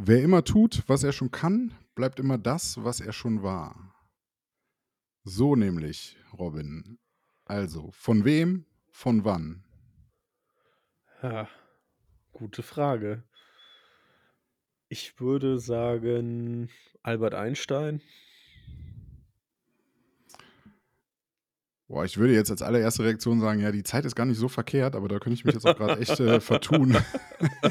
Wer immer tut, was er schon kann, bleibt immer das, was er schon war. So nämlich, Robin. Also, von wem, von wann? Ja, gute Frage. Ich würde sagen, Albert Einstein. Boah, ich würde jetzt als allererste Reaktion sagen, ja, die Zeit ist gar nicht so verkehrt, aber da könnte ich mich jetzt auch gerade echt äh, vertun.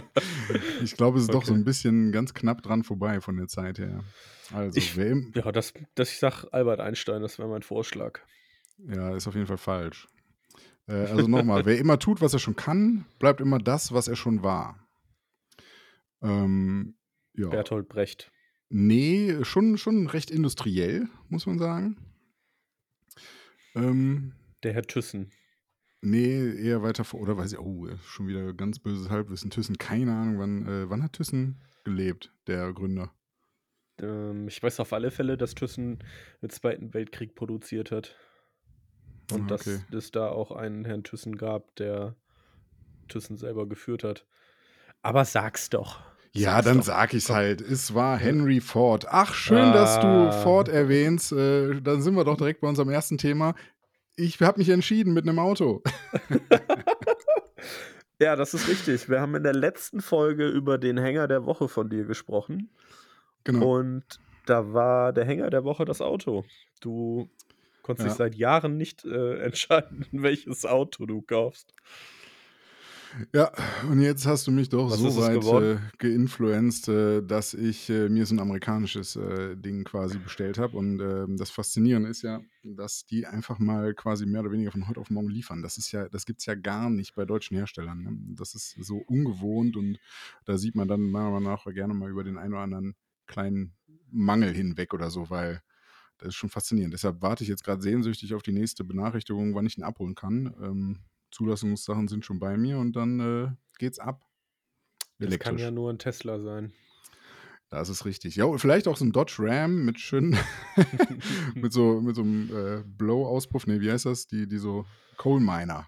ich glaube, es ist okay. doch so ein bisschen ganz knapp dran vorbei von der Zeit her. Also, ich, wem? Ja, das, das ich sage Albert Einstein, das wäre mein Vorschlag. Ja, ist auf jeden Fall falsch. Äh, also nochmal, wer immer tut, was er schon kann, bleibt immer das, was er schon war. Ähm, ja. Bertolt Brecht. Nee, schon, schon recht industriell, muss man sagen. Ähm, Der Herr Thyssen. Nee, eher weiter vor, oder weiß ich, oh, schon wieder ganz böses Halbwissen. Thyssen, keine Ahnung, wann, äh, wann hat Thyssen gelebt, der Gründer? Ähm, ich weiß auf alle Fälle, dass Thyssen im Zweiten Weltkrieg produziert hat. Und ah, okay. dass es da auch einen Herrn Thyssen gab, der Thyssen selber geführt hat. Aber sag's doch. Ja, dann doch. sag ich's halt. Es war Henry Ford. Ach, schön, ah. dass du ah. Ford erwähnst. Äh, dann sind wir doch direkt bei unserem ersten Thema. Ich habe mich entschieden mit einem Auto. ja, das ist richtig. Wir haben in der letzten Folge über den Hänger der Woche von dir gesprochen. Genau. Und da war der Hänger der Woche das Auto. Du konntest ja. dich seit Jahren nicht äh, entscheiden, welches Auto du kaufst. Ja, und jetzt hast du mich doch Was so weit äh, geinfluenced, äh, dass ich äh, mir so ein amerikanisches äh, Ding quasi bestellt habe. Und ähm, das Faszinierende ist ja, dass die einfach mal quasi mehr oder weniger von heute auf morgen liefern. Das ist ja, das gibt es ja gar nicht bei deutschen Herstellern. Ne? Das ist so ungewohnt und da sieht man dann meiner Meinung nach gerne mal über den einen oder anderen kleinen Mangel hinweg oder so, weil das ist schon faszinierend. Deshalb warte ich jetzt gerade sehnsüchtig auf die nächste Benachrichtigung, wann ich ihn abholen kann. Ähm, Zulassungssachen sind schon bei mir und dann äh, geht's ab. Das kann ja nur ein Tesla sein. Das ist richtig. Ja, vielleicht auch so ein Dodge Ram mit schön, mit so, mit so einem äh, Blow-Auspuff. Ne, wie heißt das? Die, die so Coal Miner.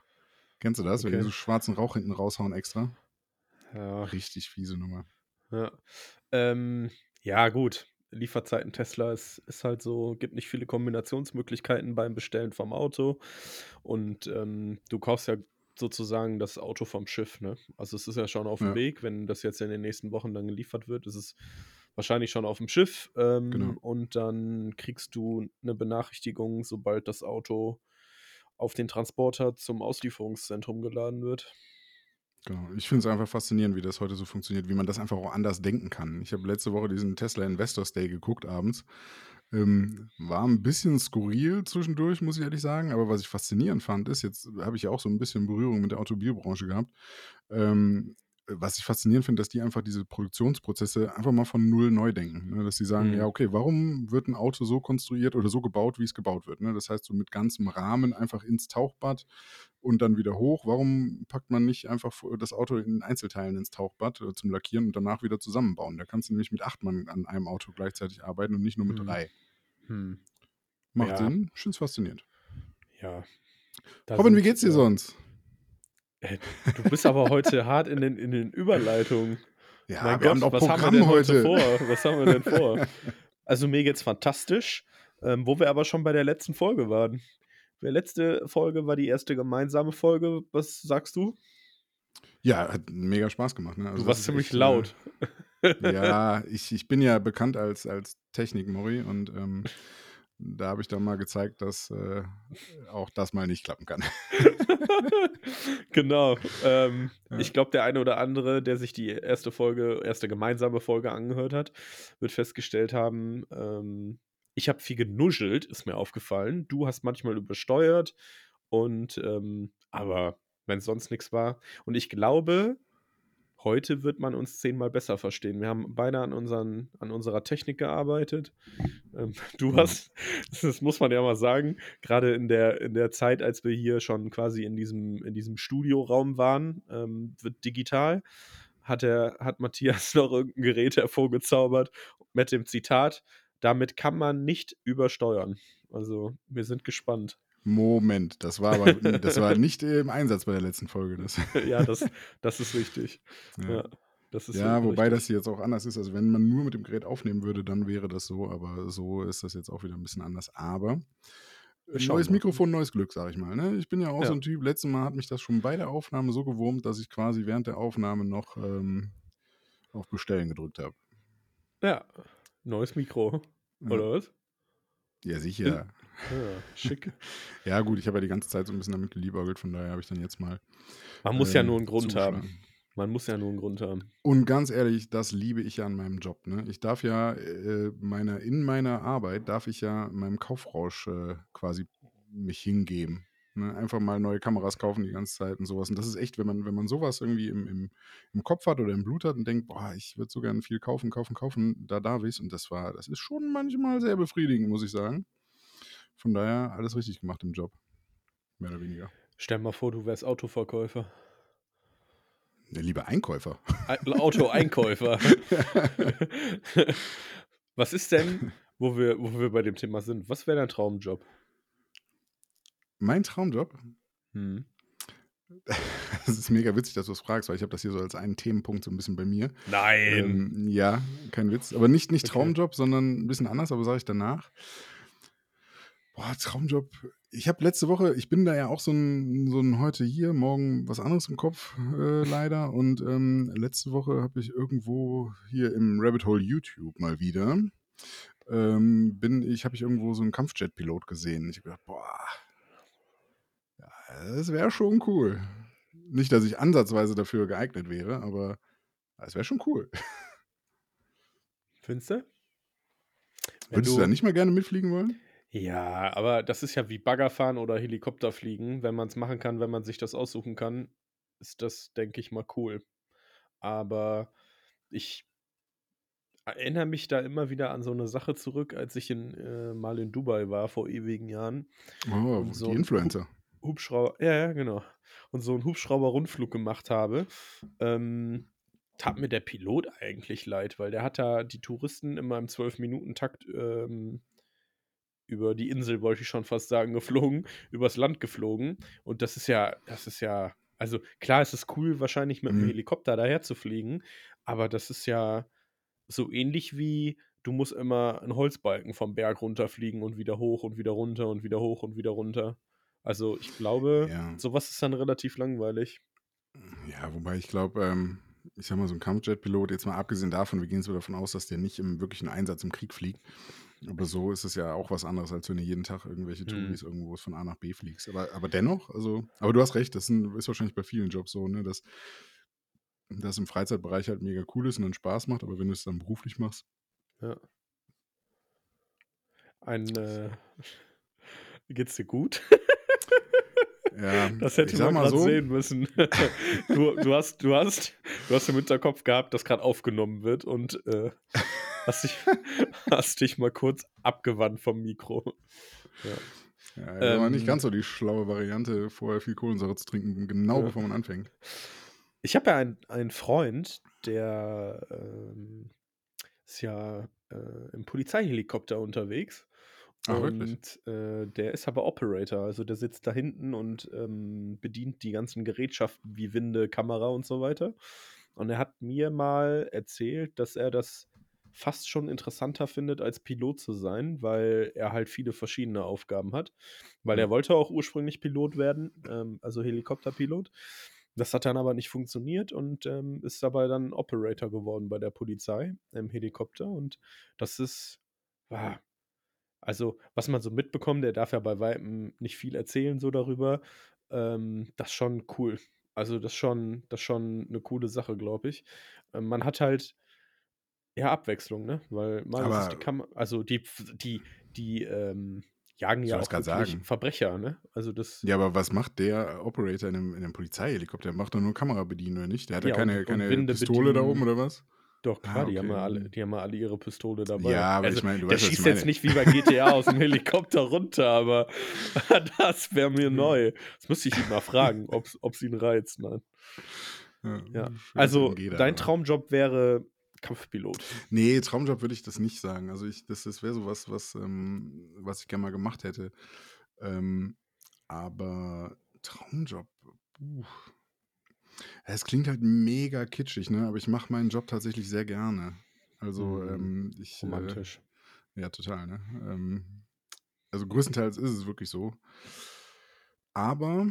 Kennst du das? Okay. Wenn die so schwarzen Rauch hinten raushauen extra. Ja. Richtig fiese Nummer. Ja. Ähm, ja, gut. Lieferzeiten Tesla ist, ist halt so, gibt nicht viele Kombinationsmöglichkeiten beim Bestellen vom Auto. Und ähm, du kaufst ja sozusagen das Auto vom Schiff, ne? Also es ist ja schon auf dem ja. Weg, wenn das jetzt in den nächsten Wochen dann geliefert wird, ist es wahrscheinlich schon auf dem Schiff. Ähm, genau. Und dann kriegst du eine Benachrichtigung, sobald das Auto auf den Transporter zum Auslieferungszentrum geladen wird. Genau. Ich finde es einfach faszinierend, wie das heute so funktioniert, wie man das einfach auch anders denken kann. Ich habe letzte Woche diesen Tesla Investors Day geguckt abends. Ähm, war ein bisschen skurril zwischendurch, muss ich ehrlich sagen. Aber was ich faszinierend fand, ist, jetzt habe ich ja auch so ein bisschen Berührung mit der Automobilbranche gehabt. Ähm, was ich faszinierend finde, dass die einfach diese Produktionsprozesse einfach mal von null neu denken. Ne? Dass sie sagen, mhm. ja, okay, warum wird ein Auto so konstruiert oder so gebaut, wie es gebaut wird? Ne? Das heißt, so mit ganzem Rahmen einfach ins Tauchbad und dann wieder hoch. Warum packt man nicht einfach das Auto in Einzelteilen ins Tauchbad äh, zum Lackieren und danach wieder zusammenbauen? Da kannst du nämlich mit acht Mann an einem Auto gleichzeitig arbeiten und nicht nur mit mhm. drei. Mhm. Macht ja. Sinn, schön faszinierend. Ja. Robin, wie geht's dir sonst? Du bist aber heute hart in den, in den Überleitungen. Ja, mein Gott, haben was Programm haben wir denn heute. vor? Was haben wir denn vor? Also mir geht's fantastisch, ähm, wo wir aber schon bei der letzten Folge waren. Die letzte Folge war die erste gemeinsame Folge. Was sagst du? Ja, hat mega Spaß gemacht. Ne? Also du warst ziemlich echt, laut. Äh, ja, ich, ich bin ja bekannt als, als Technik-Mori und ähm, da habe ich dann mal gezeigt, dass äh, auch das mal nicht klappen kann. genau. Ähm, ja. Ich glaube, der eine oder andere, der sich die erste Folge, erste gemeinsame Folge angehört hat, wird festgestellt haben, ähm, ich habe viel genuschelt, ist mir aufgefallen. Du hast manchmal übersteuert und ähm, aber wenn sonst nichts war. Und ich glaube, heute wird man uns zehnmal besser verstehen. Wir haben beide an, unseren, an unserer Technik gearbeitet. Ähm, du hast, das muss man ja mal sagen, gerade in der, in der Zeit, als wir hier schon quasi in diesem, in diesem Studioraum waren, ähm, wird digital, hat, er, hat Matthias noch irgendein Gerät hervorgezaubert mit dem Zitat, damit kann man nicht übersteuern. Also wir sind gespannt. Moment, das war aber das war nicht im Einsatz bei der letzten Folge. Das. ja, das, das ist richtig. Ja. Ja. Das ist Ja, wobei richtig. das hier jetzt auch anders ist. Also, wenn man nur mit dem Gerät aufnehmen würde, dann wäre das so, aber so ist das jetzt auch wieder ein bisschen anders. Aber schauen neues. Mikrofon, neues Glück, sage ich mal, ne? Ich bin ja auch so Ja. ein Typ letztes Mal hat mich das schon bei der Aufnahme so gewurmt, dass ich quasi während der Aufnahme noch, ähm, auf Bestellen gedrückt habe. Ja, neues Mikro, Ja. oder was? Ja, sicher. Ja, schick. Ja gut, ich habe ja die ganze Zeit so ein bisschen damit geliebäugelt, von daher habe ich dann jetzt mal, Man muss ja ähm, nur einen Grund haben. Man muss ja nur einen Grund haben. Und ganz ehrlich, das liebe ich ja an meinem Job, ne? Ich darf ja, äh, meiner in meiner Arbeit darf ich ja meinem Kaufrausch, äh, quasi mich hingeben, ne? Einfach mal neue Kameras kaufen die ganze Zeit und so was. Und das ist echt, wenn man wenn man so was irgendwie im im im Kopf hat oder im Blut hat und denkt: „Boah, ich würde so gern viel kaufen, kaufen, kaufen“, da darf ich's. Und das war das ist schon manchmal sehr befriedigend, muss ich sagen. Von daher alles richtig gemacht im Job, mehr oder weniger. Stell mal vor, du wärst Autoverkäufer. Ja, lieber Einkäufer. Ei Autoeinkäufer. Was ist denn, wo wir wo wir bei dem Thema sind, was wäre dein Traumjob? Mein Traumjob? Das ist mega witzig, dass du das fragst, weil ich habe das hier so als einen Themenpunkt so ein bisschen bei mir. Nein. Ähm, ja, kein Witz. Aber nicht nicht Okay. Traumjob, sondern ein bisschen anders, aber sage ich danach. Boah, Traumjob. Ich habe letzte Woche ich bin da ja auch so 'n so 'n heute hier, morgen was anderes im Kopf, äh, leider. Und, ähm, letzte Woche habe ich irgendwo hier im Rabbit Hole YouTube mal wieder, ähm, bin ich habe ich irgendwo so 'n Kampfjet-Pilot gesehen. Ich habe gedacht: „Boah“ „ja, das wäre schon cool.“ Nicht, dass ich ansatzweise dafür geeignet wäre, aber es wäre schon cool. Findest du? Wenn Würdest du da nicht mal gerne mitfliegen wollen? Ja, aber das ist ja wie Baggerfahren oder Helikopterfliegen. Wenn man's machen kann, wenn man sich das aussuchen kann, ist das, denke ich mal, cool. Aber ich erinnere mich da immer wieder an so 'ne Sache zurück, als ich in äh, mal in Dubai war vor ewigen Jahren Oh, so die Hub Influencer. Hubschrauber ja, ja, genau. Und so 'n Hubschrauber-Rundflug gemacht habe, ähm, tat mir der Pilot eigentlich leid, weil der hat da die Touristen immer im 12-Minuten-Takt, ähm, über die Insel, wollte ich schon fast sagen, geflogen übers Land geflogen. Und das ist ja das ist ja also klar, es ist cool, wahrscheinlich mit Mhm. Helikopter daher zu fliegen, aber das ist ja so ähnlich wie du musst immer 'n Holzbalken vom Berg runterfliegen und wieder hoch und wieder runter und wieder hoch und wieder runter. Also, ich glaube, Ja. so was ist dann relativ langweilig. Ja, wobei ich glaube, ähm, ich sage mal, so 'n Kampfjet-Pilot, jetzt mal abgesehen davon, wir gehen so davon aus, dass der nicht im wirklichen Einsatz im Krieg fliegt. Aber so ist es ja auch was anderes, als wenn du jeden Tag irgendwelche Mhm. Touris irgendwo von A nach B fliegst. Aber aber dennoch, also aber du hast recht, das ist wahrscheinlich bei vielen Jobs so, ne, dass das im Freizeitbereich halt mega cool ist und dann Spaß macht, aber wenn du's dann beruflich machst Ja. Ein, äh geht's dir gut? Ja, Das hätte man grad so sehen müssen. Du du hast du hast du hast im Hinterkopf gehabt, dass grad aufgenommen wird und, äh, hast dich hast dich mal kurz abgewandt vom Mikro. Ja. Ja, wäre mal nicht Ähm ganz so die schlaue Variante, vorher viel Kohlensäure zu trinken, genau Ja. bevor man anfängt. Ich habe ja einen einen Freund, der, ähm, ist ja, äh, im Polizeihelikopter unterwegs Ach, wirklich? und, äh, der ist aber Operator. Also, der sitzt da hinten und, ähm, bedient die ganzen Gerätschaften wie Winde, Kamera und so weiter. Und er hat mir mal erzählt, dass er das fast schon interessanter findet, als Pilot zu sein, weil er halt viele verschiedene Aufgaben hat. Weil Mhm. er wollte auch ursprünglich Pilot werden, ähm, also Helikopterpilot. Das hat dann aber nicht funktioniert und, ähm, ist dabei dann Operator geworden bei der Polizei im Helikopter. Und das ist ah, also, was man so mitbekommt, der darf ja bei Weitem nicht viel erzählen so darüber. Ähm, das ist schon cool. Also, das ist schon das ist schon 'ne coole Sache, glaube ich. Ähm, man hat halt ja, Abwechslung, ne? Weil mal ist die Aber Kam also, die die die, ähm, jagen ja auch wirklich sagen. Verbrecher, ne? Also, das Ja, aber was macht der Operator in 'nem in 'nem Polizeihelikopter? Der macht doch nur Kamera bedienen, oder nicht? Der hat ja Ja, keine und keine Winde Pistole da oben bedienen. oder was? Doch, klar, Ah, die haben okay, ja alle die haben ja alle ihre Pistole dabei. Ja, aber Also, ich meine, du der weißt, schießt jetzt nicht wie bei GTA aus'm Helikopter runter, aber das wäre mir Mhm. neu. Das müsste ich ihn mal fragen, ob's ob's ihn reizt, nein. Ja, Ja. Also, dein Traumjob wäre Kampfpilot? Ne, Traumjob würde ich das nicht sagen. Also, ich das das wäre so was, was, ähm was ich gern mal gemacht hätte. Ähm, aber Traumjob, puh. Es klingt halt mega kitschig, ne? Aber ich mache meinen Job tatsächlich sehr gerne. Also, Mhm. ähm, ich, äh Romantisch. ja, total, ne? Ähm, also größtenteils ist es wirklich so. Aber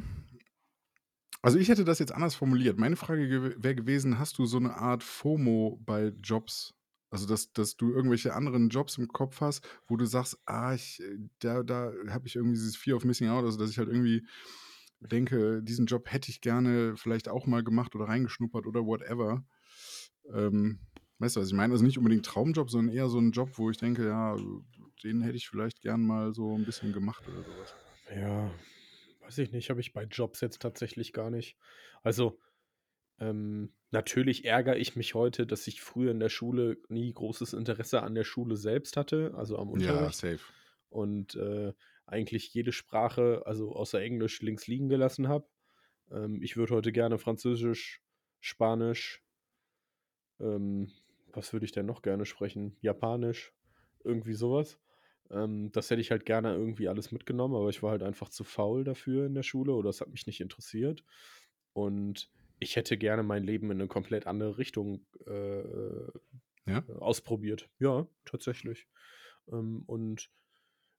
also ich hätte das jetzt anders formuliert. Meine Frage gew wäre gewesen: Hast du so 'ne Art FOMO bei Jobs? Also, dass dass du irgendwelche anderen Jobs im Kopf hast, wo du sagst: „Ah, ich äh, da da habe ich irgendwie dieses Fear of Missing Out“, also, dass ich halt irgendwie denke, diesen Job hätte ich gerne vielleicht auch mal gemacht oder reingeschnuppert oder whatever. Ähm, weißt du, was ich meine? Also, nicht unbedingt Traumjob, sondern eher so 'n Job, wo ich denke: „Ja, den hätte ich vielleicht gern mal so 'n bisschen gemacht“ oder so was. Ja, weiß ich nicht, habe ich bei Jobs jetzt tatsächlich gar nicht. Also, ähm, natürlich ärgere ich mich heute, dass ich früher in der Schule nie großes Interesse an der Schule selbst hatte, also am Ja, Unterricht safe. und, äh, eigentlich jede Sprache, also außer Englisch, links liegen gelassen habe. Ähm, ich würde heute gerne Französisch, Spanisch ähm, was würde ich denn noch gerne sprechen? Japanisch, irgendwie so was. Ähm, das hätte ich halt gerne irgendwie alles mitgenommen, aber ich war halt einfach zu faul dafür in der Schule oder es hat mich nicht interessiert. Und ich hätte gerne mein Leben in 'ne komplett andere Richtung, äh, Ja? ausprobiert. Ja, tatsächlich. Ähm, und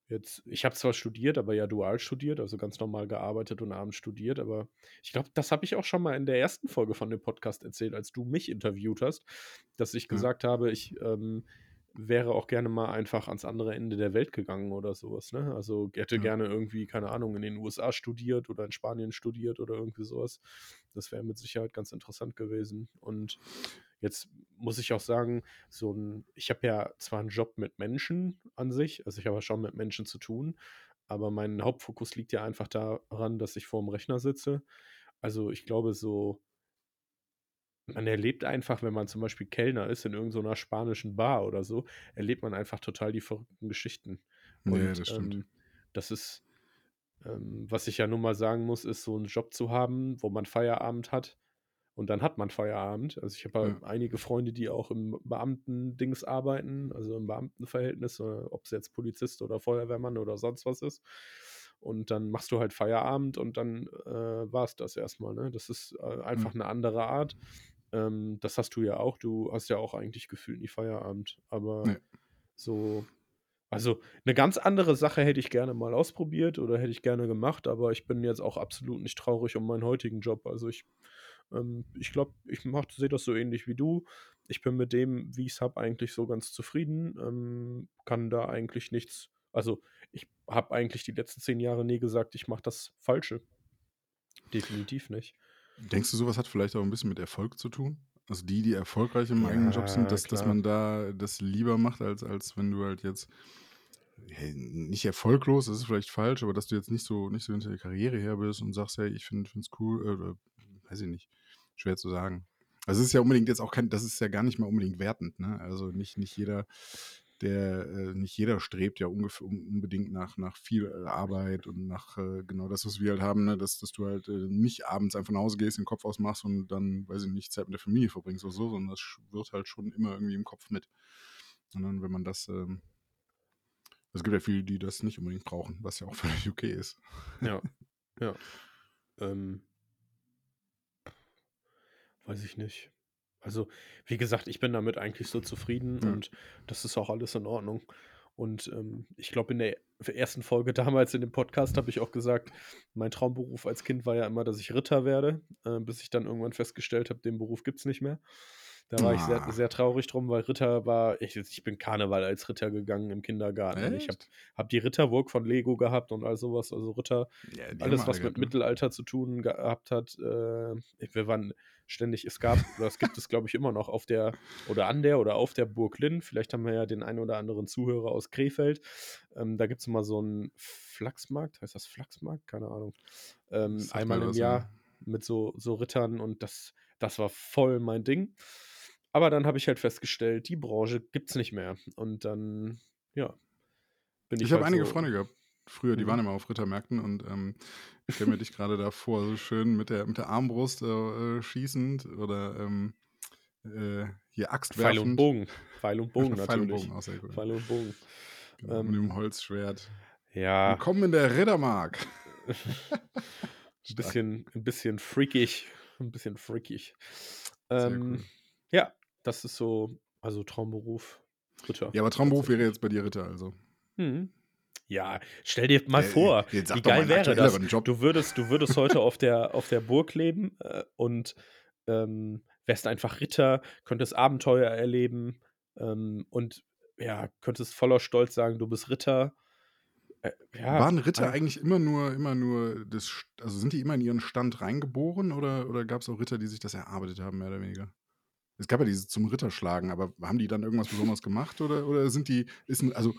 jetzt ich habe zwar studiert, aber ja dual studiert, also ganz normal gearbeitet und abends studiert, aber ich glaube, das habe ich auch schon mal in der ersten Folge von dem Podcast erzählt, als du mich interviewt hast, dass ich Ja. gesagt habe, ich, ähm, wäre auch gerne mal einfach ans andere Ende der Welt gegangen oder so was, ne? Also, hätte Ja. gerne irgendwie, keine Ahnung, in den USA studiert oder in Spanien studiert oder irgendwie so was. Das wäre mit Sicherheit ganz interessant gewesen. Und jetzt muss ich auch sagen, so 'n ich habe ja zwar 'n Job mit Menschen an sich, also ich habe ja schon mit Menschen zu tun, aber mein Hauptfokus liegt ja einfach daran, dass ich vorm Rechner sitze. Also, ich glaube so man erlebt einfach, wenn man zum Beispiel Kellner ist in irgend so 'ner spanischen Bar oder so, erlebt man einfach total die verrückten Geschichten. Ja, Und, das stimmt. ähm, das ist ähm, was ich ja nun mal sagen muss, ist so 'n Job zu haben, wo man Feierabend hat und dann hat man Feierabend. Also, ich habe Ja. halt einige Freunde, die auch im Beamtendings arbeiten, also im Beamtenverhältnis, äh, ob's jetzt Polizist oder Feuerwehrmann oder sonst was ist. Und dann machst du halt Feierabend und dann, äh, war's das erst mal, ne? Das ist, äh, einfach Mhm. 'ne andere Art. Ähm, das hast du ja auch. Du hast ja auch eigentlich gefühlt nie Feierabend. Aber Ne. so also 'ne ganz andere Sache hätte ich gerne mal ausprobiert oder hätte ich gerne gemacht, aber ich bin jetzt auch absolut nicht traurig um meinen heutigen Job. Also, ich ähm, ich glaube, ich mache sehe das so ähnlich wie du. Ich bin mit dem, wie ich's habe, eigentlich so ganz zufrieden, ähm, kann da eigentlich nichts also, ich habe eigentlich die letzten 10 Jahre nie gesagt, ich mache das Falsche. Definitiv nicht. Denkst du, so was hat vielleicht auch 'n bisschen mit Erfolg zu tun? Also die, die erfolgreich im eigenen Job sind, Ja, dass dass man da das lieber macht, als als wenn du halt jetzt hey, nicht erfolglos, das ist vielleicht falsch, aber dass du jetzt nicht so nicht so hinter der Karriere her bist und sagst: „Hey, ich finde finde es cool“, oder weiß ich nicht, schwer zu sagen. Also, es ist ja unbedingt jetzt auch kein das ist ja gar nicht mal unbedingt wertend, ne? Also, nicht nicht jeder, der äh, nicht jeder strebt ja ungef un unbedingt nach nach viel, äh, Arbeit und nach, äh, genau das, was wir halt haben, ne, dass dass du halt, äh, nicht abends einfach nach Hause gehst, den Kopf ausmachst und dann, weiß ich nicht, Zeit mit der Familie verbringst oder so, sondern das schwirrt halt schon immer irgendwie im Kopf mit. Und dann, wenn man das, ähm es gibt ja viele, die das nicht unbedingt brauchen, was ja auch völlig okay ist. Ja, ja. Ähm weiß ich nicht. Also, wie gesagt, ich bin damit eigentlich so zufrieden Ja. und das ist auch alles in Ordnung. Und, ähm, ich glaube, in der ersten Folge damals in dem Podcast habe ich auch gesagt, mein Traumberuf als Kind war ja immer, dass ich Ritter werde, äh, bis ich dann irgendwann festgestellt habe, den Beruf gibt's nicht mehr. Da war ich sehr Ah. sehr traurig drum, weil Ritter war ich ich bin Karneval als Ritter gegangen im Kindergarten und ich habe Echt? habe die Ritterburg von Lego gehabt und all so was. Also Ritter, Ja, alles, was mit ne? Mittelalter zu tun gehabt hat. Äh, wir waren ständig es gab es gibt es, glaube ich, immer noch auf der oder an der oder auf der Burg Linn. Vielleicht haben wir ja den einen oder anderen Zuhörer aus Krefeld. Ähm, da gibt's immer so 'n Flachsmarkt. Heißt das Flachsmarkt? Keine Ahnung. Ähm, Das einmal im. Jahr mit so so Rittern und das das war voll mein Ding. Aber dann habe ich halt festgestellt, die Branche gibt's nicht mehr. Und dann, ja, bin Ich ich habe halt einige so Freunde gehabt früher, die Mhm. waren immer auf Rittermärkten und, ähm, ich stelle mir dich grade da vor, so schön mit der mit der Armbrust, äh, äh, schießend oder, ähm, äh, hier Axt Pfeil und. Bogen. Pfeil und Bogen Pfeil und natürlich. Bogen, auch sehr gut. Pfeil und Bogen. Genau, mit Ähm dem Holzschwert. Ja. Willkommen in der Rittermark. 'N Stark. bisschen 'n bisschen freakig. ein bisschen freakig. Ähm, cool. Ja, das ist so, also Traumberuf, Ritter. Ja, aber Traumberuf wäre jetzt bei dir Ritter, also. Mhm. Ja, stell dir mal äh, vor, wie geil wäre das? Du würdest, du würdest heute auf der, auf der Burg leben äh, und ähm, wärst einfach Ritter, könntest Abenteuer erleben ähm, und ja, könntest voller Stolz sagen, du bist Ritter. Äh, ja, Waren Ritter äh, eigentlich immer nur, immer nur das, also sind die immer in ihren Stand reingeboren oder, oder gab es auch Ritter, die sich das erarbeitet haben, mehr oder weniger? Es gab ja diese zum Ritterschlagen, aber haben die dann irgendwas Besonderes gemacht oder, oder sind die, ist, also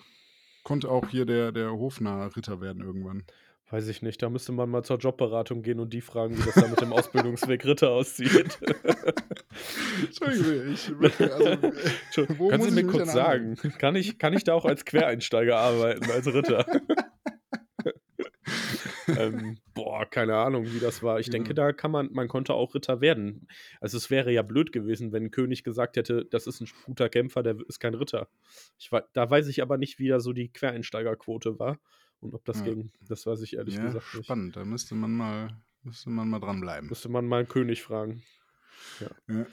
konnte auch hier der, der Hofnarr Ritter werden irgendwann? Weiß ich nicht, da müsste man mal zur Jobberatung gehen und die fragen, wie das da mit dem Ausbildungsweg Ritter aussieht. Entschuldigung, ich, also, Können Sie mir kurz sagen, kann ich, kann ich da auch als Quereinsteiger arbeiten, als Ritter? ähm, boah, keine Ahnung, wie das war. Ich ja. denke, da kann man, man konnte auch Ritter werden. Also es wäre ja blöd gewesen, wenn ein König gesagt hätte, das ist ein guter Kämpfer, der ist kein Ritter. Ich, da weiß ich aber nicht, wie da so die Quereinsteigerquote war. Und ob das ja. ging, das weiß ich ehrlich ja, gesagt nicht. Spannend, da müsste man mal, müsste man mal dranbleiben. Müsste man mal einen König fragen. Ja. ja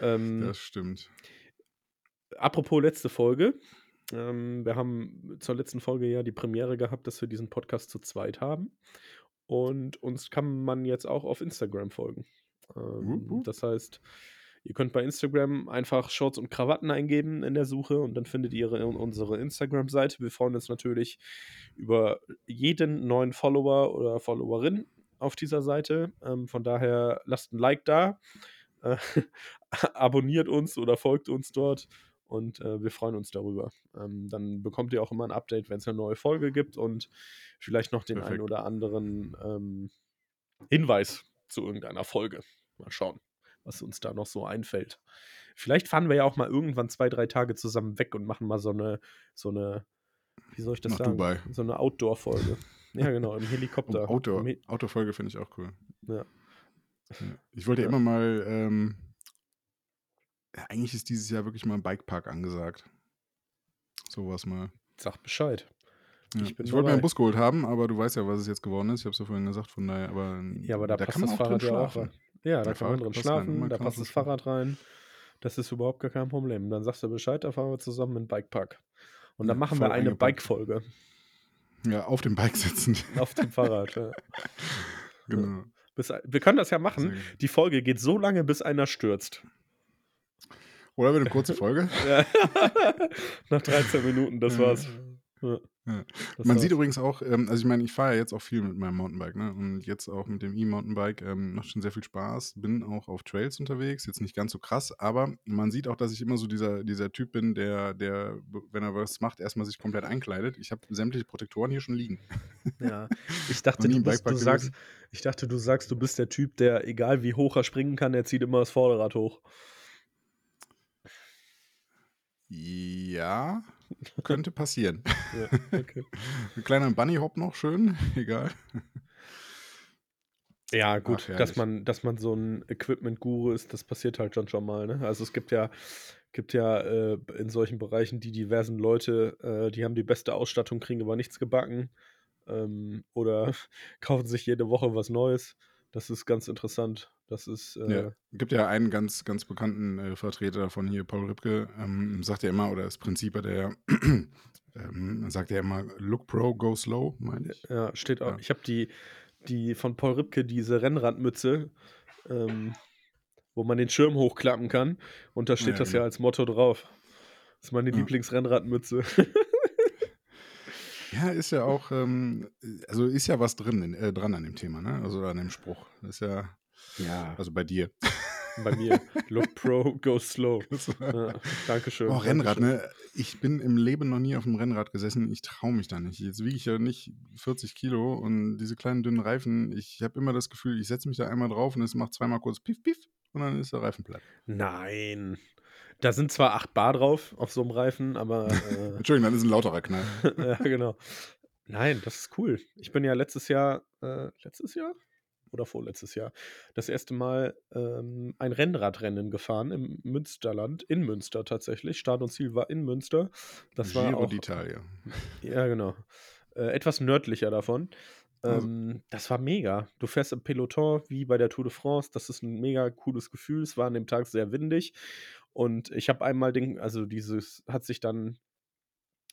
ähm, das stimmt. Apropos letzte Folge. Ähm, wir haben zur letzten Folge ja die Premiere gehabt, dass wir diesen Podcast zu zweit haben. Und uns kann man jetzt auch auf Instagram folgen. Ähm, uh. Das heißt, Ihr könnt bei Instagram einfach Shorts und Krawatten eingeben in der Suche und dann findet ihr unsere Instagram-Seite. Wir freuen uns natürlich über jeden neuen Follower oder Followerin auf dieser Seite. Ähm, von daher lasst ein Like da, äh, abonniert uns oder folgt uns dort und äh, wir freuen uns darüber. Ähm, dann bekommt ihr auch immer ein Update, wenn es eine neue Folge gibt und vielleicht noch den Perfekt. einen oder anderen ähm, Hinweis zu irgendeiner Folge. Mal schauen was uns da noch so einfällt. Vielleicht fahren wir ja auch mal irgendwann zwei, drei Tage zusammen weg und machen mal so eine, so eine, wie soll ich das Nach sagen? Dubai. So eine Outdoor-Folge. ja, genau, im Helikopter. Um Outdoor, Outdoor-Folge finde ich auch cool. Ja. Ich wollte ja. immer mal, ähm, eigentlich ist dieses Jahr wirklich mal ein Bikepark angesagt. Sowas mal. Sag Bescheid. Ja. Ich, ich wollte mir einen Bus geholt haben, aber du weißt ja, was es jetzt geworden ist. Ich habe es ja vorhin gesagt, von daher, aber. Ja, aber da, da passt das Fahrrad ja auch rein. Ja, da kann man drin schlafen, rein, da passt das Fahrrad rein. Das ist überhaupt gar kein Problem. Dann sagst du Bescheid, da fahren wir zusammen in den Bikepark. Und dann ja, machen wir eine Bike-Folge. Ja, auf dem Bike sitzen. Auf dem Fahrrad, ja. Genau. Bis, wir können das ja machen. Die Folge geht so lange, bis einer stürzt. Oder wird eine kurze Folge? Nach 13 Minuten, das war's. Ja. Ja. Man sieht übrigens auch, ähm, also ich meine, ich fahre ja jetzt auch viel mit meinem Mountainbike, ne? Und jetzt auch mit dem E-Mountainbike ähm, macht schon sehr viel Spaß. Bin auch auf Trails unterwegs, jetzt nicht ganz so krass, aber man sieht auch, dass ich immer so dieser, dieser Typ bin, der, der, wenn er was macht, erstmal sich komplett einkleidet. Ich habe sämtliche Protektoren hier schon liegen. Ja, ich dachte, du, bist, du sagst, ich dachte, du sagst, du bist der Typ, der, egal wie hoch er springen kann, er zieht immer das Vorderrad hoch. Ja, könnte passieren. Ja, okay. Ein kleiner Bunny-Hop noch, schön, egal. Ja, gut, Ach, dass man, dass man so ein Equipment-Guru ist, das passiert halt schon schon mal. Ne? Also es gibt ja, gibt ja äh, in solchen Bereichen die diversen Leute, äh, die haben die beste Ausstattung, kriegen aber nichts gebacken ähm, oder kaufen sich jede Woche was Neues. Das ist ganz interessant. Das ist. Äh, ja. gibt ja einen ganz, ganz bekannten äh, Vertreter davon hier, Paul Ripke, ähm, sagt ja immer, oder das Prinzip der ähm, sagt ja immer, look pro, go slow, meine ich. Ja, steht auch. Ja. Ich habe die, die von Paul Ripke, diese Rennradmütze, ähm, wo man den Schirm hochklappen kann. Und da steht ja, das genau. ja als Motto drauf. Das ist meine ja. Lieblingsrennradmütze. Ja, ist ja auch, ähm, also ist ja was drin, äh, dran an dem Thema, ne? Also an dem Spruch. Ist ja, ja. also bei dir. Bei mir. Look pro, go slow. Ja, Dankeschön. Oh, Rennrad, Dankeschön. ne? Ich bin im Leben noch nie auf dem Rennrad gesessen. Ich traue mich da nicht. Jetzt wiege ich ja nicht 40 Kilo und diese kleinen dünnen Reifen. Ich habe immer das Gefühl, ich setze mich da einmal drauf und es macht zweimal kurz piff, piff und dann ist der Reifen platt. Nein. Da sind zwar 8 Bar drauf auf so einem Reifen, aber. Äh, Entschuldigung, dann ist ein lauterer Knall. ja, genau. Nein, das ist cool. Ich bin ja letztes Jahr, äh, letztes Jahr oder vorletztes Jahr, das erste Mal ähm, ein Rennradrennen gefahren im Münsterland, in Münster tatsächlich. Start und Ziel war in Münster. Das Giro war auch, d'Italia. Ja, genau. Äh, etwas nördlicher davon. Also Ähm, das war mega. Du fährst im Peloton wie bei der Tour de France. Das ist ein mega cooles Gefühl. Es war an dem Tag sehr windig und ich habe einmal den also dieses hat sich dann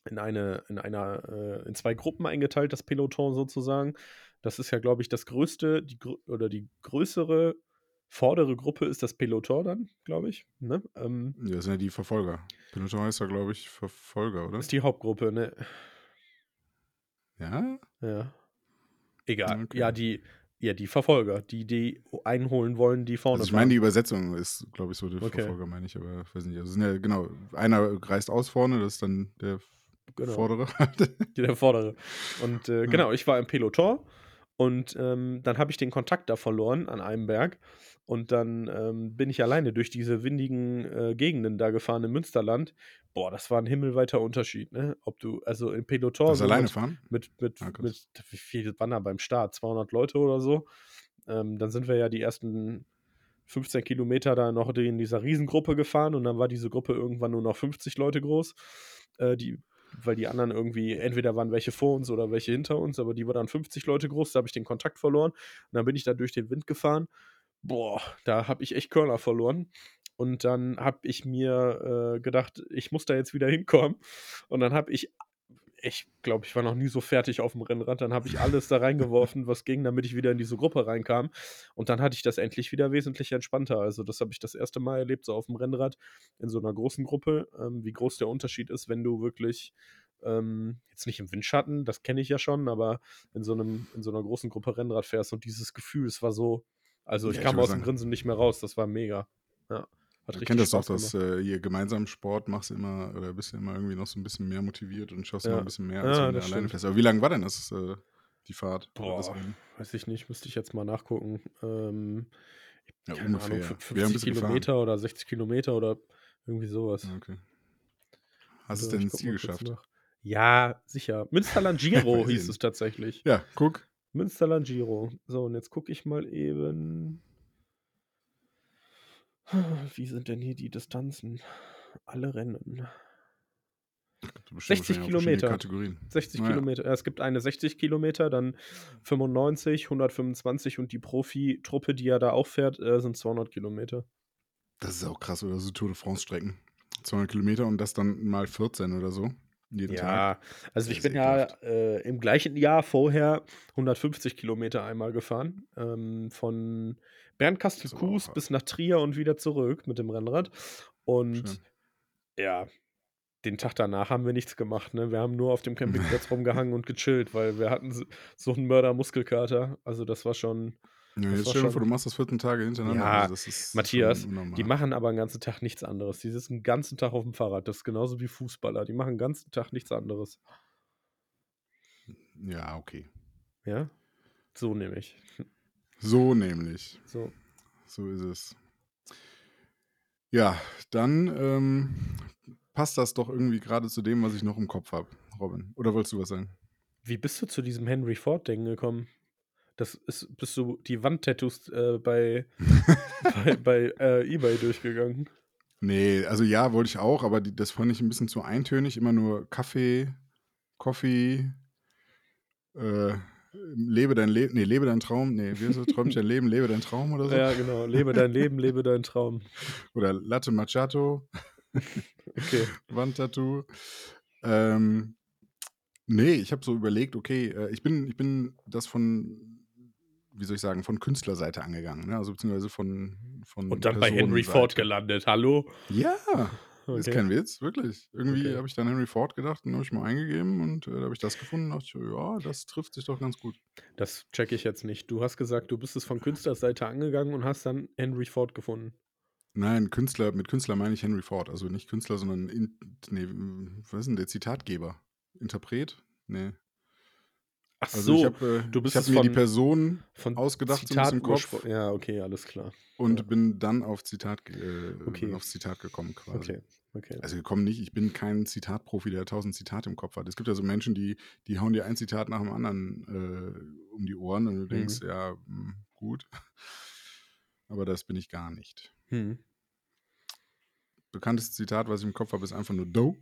in eine in einer äh, in 2 Gruppen eingeteilt, das Peloton sozusagen. Das ist ja, glaube ich, das größte die grö oder die größere vordere Gruppe ist das Peloton dann, glaube ich, ne? Ähm, ja, das sind ja die Verfolger. Peloton heißt ja, glaube ich, Verfolger, oder? ist die Hauptgruppe, ne? Ja? Ja. Egal. Okay. Ja, die ja, die Verfolger, die die einholen wollen, die vorne Also ich meine, die Übersetzung ist, glaube ich, so der Okay. Verfolger, meine ich, aber ich weiß nicht. Also sind ja, genau, einer reist aus vorne, das ist dann der Genau. vordere. Der vordere. Und äh, Ja. genau, ich war im Peloton und ähm, dann habe ich den Kontakt da verloren an einem Berg. Und dann ähm, bin ich alleine durch diese windigen äh, Gegenden da gefahren im Münsterland. Boah, das war ein himmelweiter Unterschied, ne? Ob du, also im Peloton Das alleine mit, fahren? mit, mit, Ah, mit, wie viel waren da beim Start? 200 Leute oder so. Ähm, dann sind wir ja die ersten 15 Kilometer da noch in dieser Riesengruppe gefahren und dann war diese Gruppe irgendwann nur noch 50 Leute groß. Äh, die, weil die anderen irgendwie, entweder waren welche vor uns oder welche hinter uns, aber die war dann 50 Leute groß, da habe ich den Kontakt verloren. Und dann bin ich da durch den Wind gefahren. Boah, da habe ich echt Körner verloren. Und dann habe ich mir äh, gedacht, ich muss da jetzt wieder hinkommen. Und dann habe ich, ich glaube, ich war noch nie so fertig auf dem Rennrad. Dann habe ich alles da reingeworfen, was ging, damit ich wieder in diese Gruppe reinkam. Und dann hatte ich das endlich wieder wesentlich entspannter. Also, das habe ich das erste Mal erlebt, so auf dem Rennrad in so einer großen Gruppe, ähm, wie groß der Unterschied ist, wenn du wirklich ähm, jetzt nicht im Windschatten, das kenne ich ja schon, aber in so, einem, in so einer großen Gruppe Rennrad fährst und dieses Gefühl, es war so, also ich Ja, ich kam würd aus dem sagen- Grinsen nicht mehr raus, das war mega. Ja, hat Du kennst das doch, Spaß dass äh, hier gemeinsam Sport machst immer, oder bist du immer irgendwie noch so ein bisschen mehr motiviert und schaffst Ja. immer ein bisschen mehr, als Ja, wenn du alleine fährst. Aber wie lang war denn das, äh, die Fahrt? Boah, weiß ich nicht, müsste ich jetzt mal nachgucken. Ähm, Ja, keine ungefähr. Ahnung, fü- Wie lange 50 bist du gefahren? Kilometer oder 60 Kilometer oder irgendwie sowas. Okay. Hast du es Also, denn ich ins Ziel geschafft? nach. Ja, sicher. Münsterland Giro hieß es tatsächlich. Ja, guck. Münsterland Giro. So, und jetzt gucke ich mal eben. Wie sind denn hier die Distanzen? Alle Rennen. Gibt bestimmt 60 wahrscheinlich auch verschiedene Kilometer. Kategorien. 60 Naja. Kilometer. Es gibt eine 60 Kilometer, dann 95, 125 und die Profi-Truppe, die ja da auch fährt, äh, sind 200 Kilometer. Das ist auch krass, oder so Tour de France-Strecken. 200 Kilometer und das dann mal 14 oder so. Jeden Tag. Ja, also Das ich bin ja äh, im gleichen Jahr vorher 150 Kilometer einmal gefahren. Ähm, von Bernkastel-Kues hart. bis nach Trier und wieder zurück mit dem Rennrad. Und Schön. ja, den Tag danach haben wir nichts gemacht. Ne? Wir haben nur auf dem Campingplatz rumgehangen und gechillt, weil wir hatten so- einen Mörder-Muskelkater. Also das war schon. Ja, jetzt stell dir vor, du machst das 14 Tage hintereinander. Ja, also das ist Matthias. Die machen aber den ganzen Tag nichts anderes. Die sitzen den ganzen Tag auf dem Fahrrad. Das ist genauso wie Fußballer. Die machen den ganzen Tag nichts anderes. Ja, okay. Ja? So nämlich. So nämlich. So. So ist es. Ja, dann ähm, passt das doch irgendwie gerade zu dem, was ich noch im Kopf habe, Robin. Oder wolltest du was sagen? Wie bist du zu diesem Henry Ford-Ding gekommen? Das ist, bist du die Wandtattoos äh, bei, bei, bei äh, Ebay durchgegangen? Nee, also ja, wollte ich auch, aber die, das fand ich ein bisschen zu eintönig. Immer nur Kaffee, Coffee, äh, lebe dein Leben, nee, lebe dein Traum, nee, wie heißt das? Träum dein Leben, lebe dein Traum oder so. Ja, genau. Lebe dein Leben, lebe deinen Traum. Oder Latte Macchiato, Okay. Wandtattoo. Ähm, nee, ich habe so überlegt, okay, äh, ich bin, ich bin das von, wie soll ich sagen, von Künstlerseite angegangen, ne? also beziehungsweise von, von Und dann bei Henry. Ford gelandet. Hallo? Ja, ist Okay. kein Witz, wirklich. Irgendwie Okay. habe ich dann Henry Ford gedacht und habe ich mal eingegeben und äh, da habe ich das gefunden und dachte ja, das trifft sich doch ganz gut. Das check ich jetzt nicht. Du hast gesagt, du bist es von Künstlerseite angegangen und hast dann Henry Ford gefunden. Nein, Künstler, mit Künstler meine ich Henry Ford, also nicht Künstler, sondern, in, nee, was ist denn der Zitatgeber? Interpret? Nee. Ach Also ich so, habe äh, du bist ich hab es mir die Person von ausgedacht so ein bisschen im Kopf Zitat Ja, okay, alles klar. und ja. bin dann auf Zitat, äh, Okay. aufs Zitat gekommen quasi. Okay, okay. Also gekommen nicht, ich bin kein Zitatprofi, der tausend Zitate im Kopf hat. Es gibt ja so Menschen, die, die hauen dir ein Zitat nach dem anderen äh, um die Ohren und du denkst, Mhm. ja, mh, gut. Aber das bin ich gar nicht. Hm. Bekanntestes Zitat, was ich im Kopf habe, ist einfach nur Doe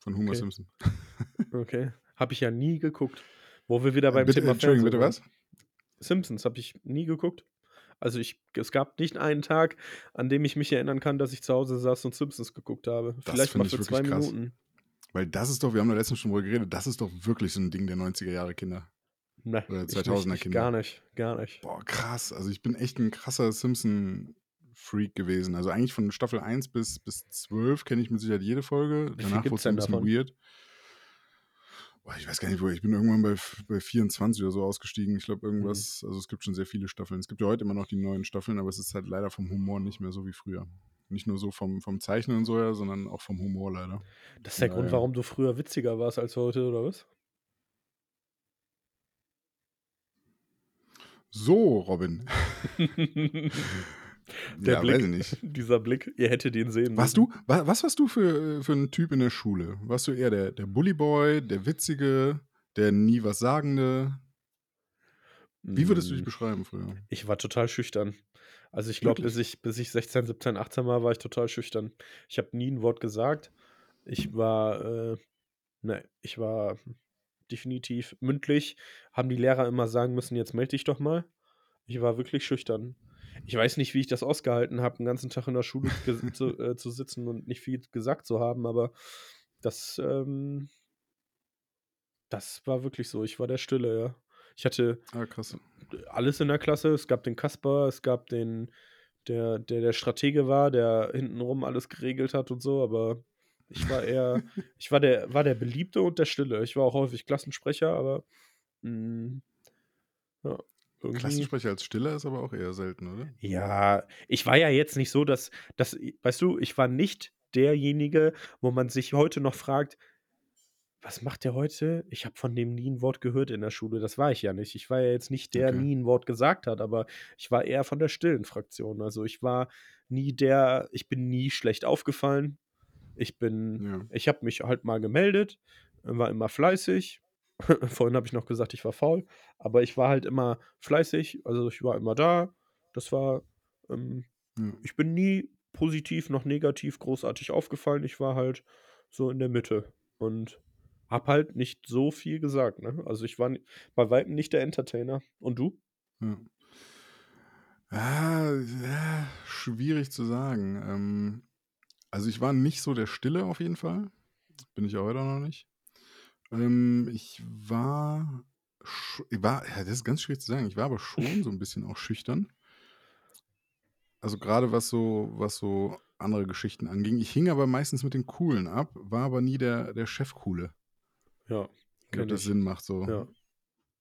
von Homer Okay. Simpson. Okay. Habe ich ja nie geguckt. Wo wir wieder beim bitte, Thema Entschuldigung, bitte was? Simpsons habe ich nie geguckt. Also ich es gab nicht einen Tag, an dem ich mich erinnern kann, dass ich zu Hause saß und Simpsons geguckt habe. Das Vielleicht mal für zwei krass. Minuten. Weil das ist doch, wir haben da letztens schon drüber geredet, das ist doch wirklich so ein Ding der 90er Jahre Kinder. Ne, Oder ich 2000er nicht, ich Kinder. gar nicht, gar nicht. Boah, krass. Also ich bin echt ein krasser Simpson-Freak gewesen. Also eigentlich von Staffel 1 bis, bis 12 kenne ich mit Sicherheit jede Folge. Wie Danach wurde es ein bisschen davon? weird. Ich weiß gar nicht, wo. Ich bin irgendwann bei, bei 24 oder so ausgestiegen. Ich glaube, irgendwas, Mhm. also es gibt schon sehr viele Staffeln. Es gibt ja heute immer noch die neuen Staffeln, aber es ist halt leider vom Humor nicht mehr so wie früher. Nicht nur so vom, vom Zeichnen und so, ja, sondern auch vom Humor leider. Das ist der Grund, warum du früher witziger warst als heute, oder was? So, Robin. Der ja, Blick, nicht. dieser Blick, ihr hättet ihn sehen Warst müssen. du, wa- was warst du für, für ein Typ in der Schule? Warst du eher der, der Bullyboy, der Witzige, der nie was Sagende? Wie würdest du dich Mm, beschreiben früher? Ich war total schüchtern. Also ich glaube, bis ich, bis ich 16, 17, 18 war, war ich total schüchtern. Ich habe nie ein Wort gesagt. Ich war, äh, ne, ich war definitiv mündlich. Haben die Lehrer immer sagen müssen, jetzt melde dich doch mal. Ich war wirklich schüchtern. Ich weiß nicht, wie ich das ausgehalten habe, den ganzen Tag in der Schule zu, äh, zu sitzen und nicht viel gesagt zu haben, aber das, ähm, das war wirklich so. Ich war der Stille, ja. Ich hatte Ah, alles in der Klasse. Es gab den Kasper, es gab den, der, der der Stratege war, der hintenrum alles geregelt hat und so, aber ich war eher, ich war der, war der Beliebte und der Stille. Ich war auch häufig Klassensprecher, aber mh, ja, irgendwie. Klassensprecher als Stiller ist aber auch eher selten, oder? Ja, ich war ja jetzt nicht so, dass, dass, weißt du, ich war nicht derjenige, wo man sich heute noch fragt, was macht der heute? Ich habe von dem nie ein Wort gehört in der Schule. Das war ich ja nicht. Ich war ja jetzt nicht der, Okay. nie ein Wort gesagt hat, aber ich war eher von der stillen Fraktion. Also ich war nie der, ich bin nie schlecht aufgefallen. Ich bin, Ja. ich habe mich halt mal gemeldet, war immer fleißig. Vorhin habe ich noch gesagt, ich war faul, aber ich war halt immer fleißig, also ich war immer da. Das war, ähm, ja. ich bin nie positiv noch negativ großartig aufgefallen. Ich war halt so in der Mitte und hab halt nicht so viel gesagt. Ne? Also ich war bei weitem nicht der Entertainer. Und du? Ja. Ah, ja, schwierig zu sagen. Ähm, also ich war nicht so der Stille auf jeden Fall. Bin ich auch heute noch nicht. Ähm, ich war, sch- ich war, ja, das ist ganz schwierig zu sagen. Ich war aber schon so ein bisschen auch schüchtern. Also gerade was so, was so andere Geschichten anging. Ich hing aber meistens mit den Coolen ab, war aber nie der, der Chef-Coole. Ja, Ob kenn das ich. Sinn macht so. Ja.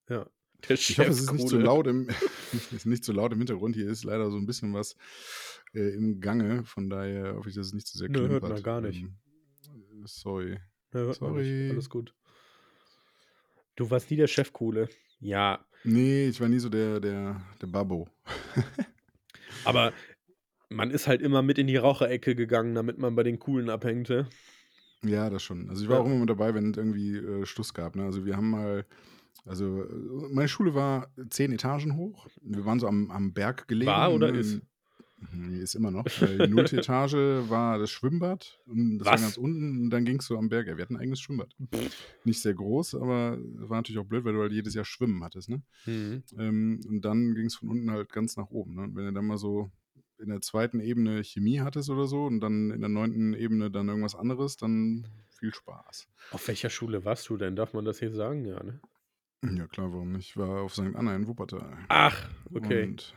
Ja. Der Ich hoffe, es ist nicht zu Chefkohle. laut im, ist nicht zu laut im Hintergrund. Hier ist leider so ein bisschen was äh, im Gange. Von daher hoffe ich, dass es nicht zu sehr Nö, hört klimpert. man gar nicht. Ähm, sorry. Ja, hört man nicht. Sorry. Alles gut. Du warst nie der Chefkohle. Ja, Nee, ich war nie so der, der, der Babbo. aber man ist halt immer mit in die Raucherecke gegangen, damit man bei den Coolen abhängte. Ja, das schon. Also ich war Ja. auch immer mit dabei, wenn es irgendwie äh, Schluss gab. Ne? Also wir haben mal, also äh, meine Schule war zehn Etagen hoch. Wir waren so am, am Berg gelegen. War oder ist? Nee, ist immer noch. Weil die nullte Etage war das Schwimmbad. Und das Was? war ganz unten und dann ging es so am Berg. Ja, wir hatten ein eigenes Schwimmbad. Nicht sehr groß, aber war natürlich auch blöd, weil du halt jedes Jahr Schwimmen hattest. Ne? Mhm. Ähm, und dann ging es von unten halt ganz nach oben. Ne? Und wenn du dann mal so in der zweiten Ebene Chemie hattest oder so und dann in der neunten Ebene dann irgendwas anderes, dann viel Spaß. Auf welcher Schule warst du denn? Darf man das hier sagen? Ja, ne? Ja, klar, warum nicht? Ich war auf St. Anna in Wuppertal. Ach, okay. Und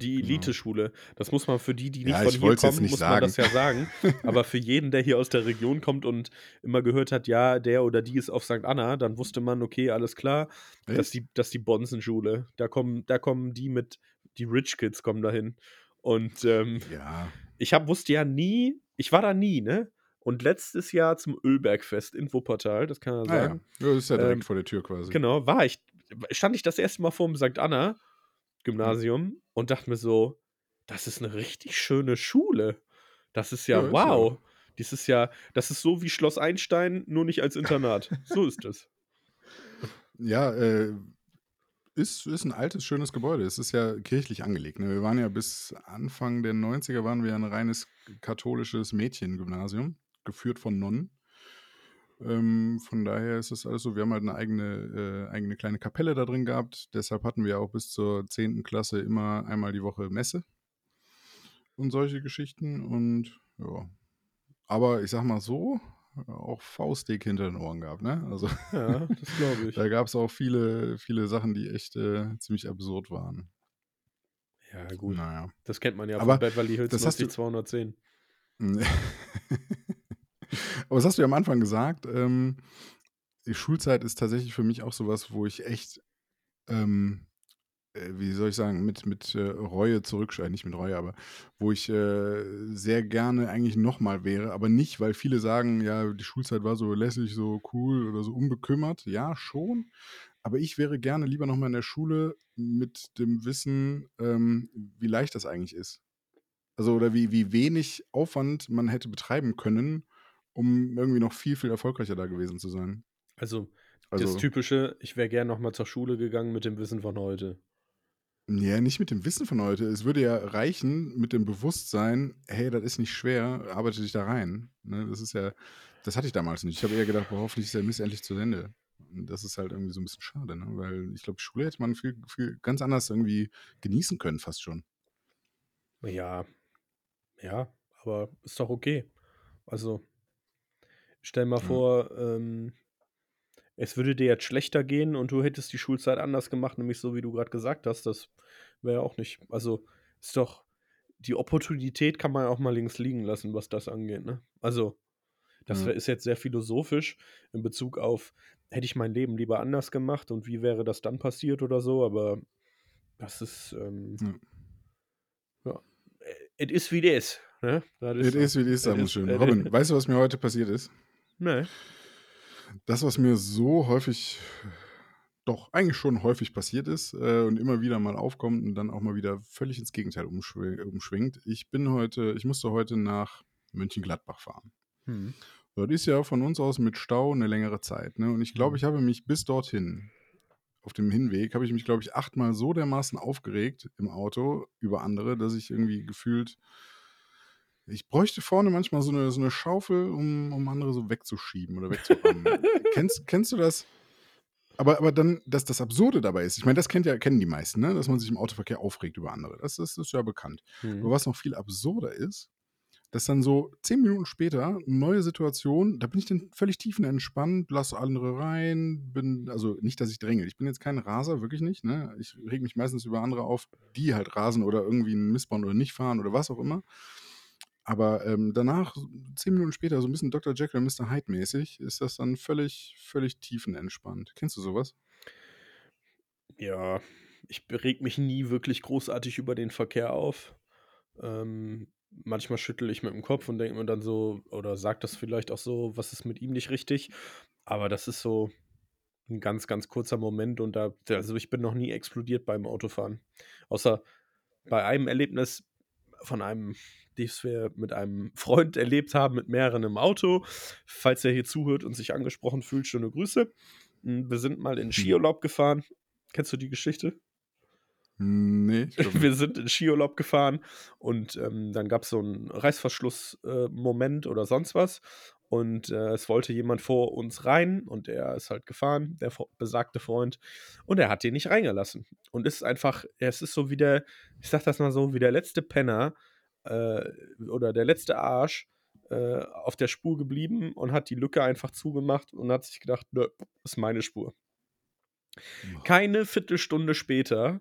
Die genau. Elite-Schule. Das muss man für die, die nicht Ja, von hier kommen, muss man das ja sagen. sagen. Aber für jeden, der hier aus der Region kommt und immer gehört hat, ja, der oder die ist auf St. Anna, dann wusste man, okay, alles klar, das ist Echt? die, das ist die. Da kommen, da kommen die mit, die Rich Kids kommen dahin. Und ähm, Ja. ich hab, wusste ja nie, ich war da nie, ne? Und letztes Jahr zum Ölbergfest in Wuppertal, das kann man Ah, ja. sagen. ja. Das ist ja direkt Ähm, vor der Tür quasi. Genau, war ich, stand ich das erste Mal vor dem St. Anna Gymnasium und dachte mir so, das ist eine richtig schöne Schule. Das ist ja, Ja, ist ja wow. auch. Das ist ja, das ist so wie Schloss Einstein, nur nicht als Internat. so ist es. Ja, äh, ist, ist ein altes, schönes Gebäude. Es ist ja kirchlich angelegt. Ne? Wir waren ja bis Anfang der 90er waren wir ein reines katholisches Mädchengymnasium, geführt von Nonnen. Ähm, von daher ist das alles so wir haben halt 'ne eigene äh, eigene kleine Kapelle da drin gehabt. Deshalb hatten wir auch bis zur 10. Klasse immer einmal die Woche Messe und solche Geschichten und ja. Aber ich sage mal so, auch faustdick hinter den Ohren gehabt, ne? Also, Ja, das glaube ich. da gab's auch viele viele Sachen, die echt, äh, ziemlich absurd waren. Ja, gut. Na ja. Das kennt man ja von Aber Beverly Hills das hast du 90210. Aber das hast du ja am Anfang gesagt, ähm, die Schulzeit ist tatsächlich für mich auch so was, wo ich echt, ähm, äh, wie soll ich sagen, mit mit, äh, Reue zurücksch äh, nicht mit Reue, aber wo ich, äh, sehr gerne eigentlich noch mal wäre, aber nicht, weil viele sagen: „Ja, die Schulzeit war so lässig, so cool oder so unbekümmert.“ Ja, schon, aber ich wäre gerne lieber noch mal in der Schule mit dem Wissen, ähm, wie leicht das eigentlich ist. Also, oder wie wie wenig Aufwand man hätte betreiben können, um irgendwie noch viel, viel erfolgreicher da gewesen zu sein. Also, das Also typische: „Ich wäre gern noch mal zur Schule gegangen mit dem Wissen von heute.“ Ja, nicht mit dem Wissen von heute. Es würde ja reichen mit dem Bewusstsein: „Hey, das ist nicht schwer, arbeite dich da rein.“ Ne, das ist ja das hatte ich damals nicht. Ich habe eher gedacht: „Boah, hoffentlich ist der Mist endlich zu Ende.“ Und das ist halt irgendwie so 'n bisschen schade, ne, weil ich glaube, Schule hätte man viel viel ganz anders irgendwie genießen können fast schon. Ja. Ja, aber ist doch okay. Also stell mal Ja. vor, ähm, es würde dir jetzt schlechter gehen und du hättest die Schulzeit anders gemacht, nämlich so, wie du grad gesagt hast. Das wäre ja auch nicht also, ist doch die Opportunität kann man auch mal links liegen lassen, was das angeht, ne? Also, das wär ist jetzt sehr philosophisch in Bezug auf: „Hätte ich mein Leben lieber anders gemacht und wie wäre das dann passiert?“ oder so, aber das ist, ähm Ja. ja, äh, it is wie it is, ne? Ist It is wie it is, man is schön. it Robin, weißt du, was mir heute passiert ist? Ne. Das, was mir so häufig doch, eigentlich schon häufig passiert ist, äh, und immer wieder mal aufkommt und dann auch mal wieder völlig ins Gegenteil umschwe umschwingt. Ich bin heute ich musste heute nach Mönchengladbach fahren. Mhm. Das ist ja von uns aus mit Stau 'ne längere Zeit, ne? Und ich glaube, Mhm. ich habe mich bis dorthin auf dem Hinweg habe ich mich, glaube ich, achtmal so dermaßen aufgeregt im Auto über andere, dass ich irgendwie gefühlt ich bräuchte vorne manchmal so 'ne so 'ne Schaufel, um um andere so wegzuschieben oder wegzurammen. Kennst kennst du das? Aber aber dann das das Absurde dabei ist ich meine, das kennt ja kennen die meisten, ne, dass man sich im Autoverkehr aufregt über andere. Das das ist ja bekannt. Aber Mhm. was noch viel absurder ist, dass dann so 10 Minuten später neue Situation, da bin ich dann völlig tiefenentspannt, lasse andere rein, bin also, nicht, dass ich dränge. Ich bin jetzt kein Raser, wirklich nicht, ne? Ich rege mich meistens über andere auf, die halt rasen oder irgendwie 'n Mist bauen oder nicht fahren oder was auch immer. Aber, ähm, danach, 10 Minuten später, so 'n bisschen Dr. Jekyll und Mister Hyde mäßig, ist das dann völlig völlig tiefenentspannt. Kennst du so was? Ja, ich be rege mich nie wirklich großartig über den Verkehr auf. Ähm, manchmal schüttle ich mit dem Kopf und denke mir dann so oder sage das vielleicht auch so: „Was ist mit ihm nicht richtig?“ Aber das ist so 'n ganz, ganz kurzer Moment und da also, ich bin noch nie explodiert beim Autofahren. Außer bei einem Erlebnis von einem, das wir mit einem Freund erlebt haben, mit mehreren im Auto. Falls er hier zuhört und sich angesprochen fühlt, schöne Grüße. Hm, wir sind mal in. Skiurlaub gefahren. Kennst du die Geschichte? Ne, ich glaube Wir sind in Skiurlaub gefahren und, ähm, dann gab's so 'n Reißverschluss äh, oder sonst was. Und, äh, es wollte jemand vor uns rein und er ist halt gefahren, der besagte Freund, und er hat den nicht reingelassen. Und ist einfach es ist so wie der ich sage das mal so, wie der letzte Penner, äh, oder der letzte Arsch, äh, auf der Spur geblieben und hat die Lücke einfach zugemacht und hat sich gedacht: „Nö, ist meine Spur.“ Boah. Keine Viertelstunde später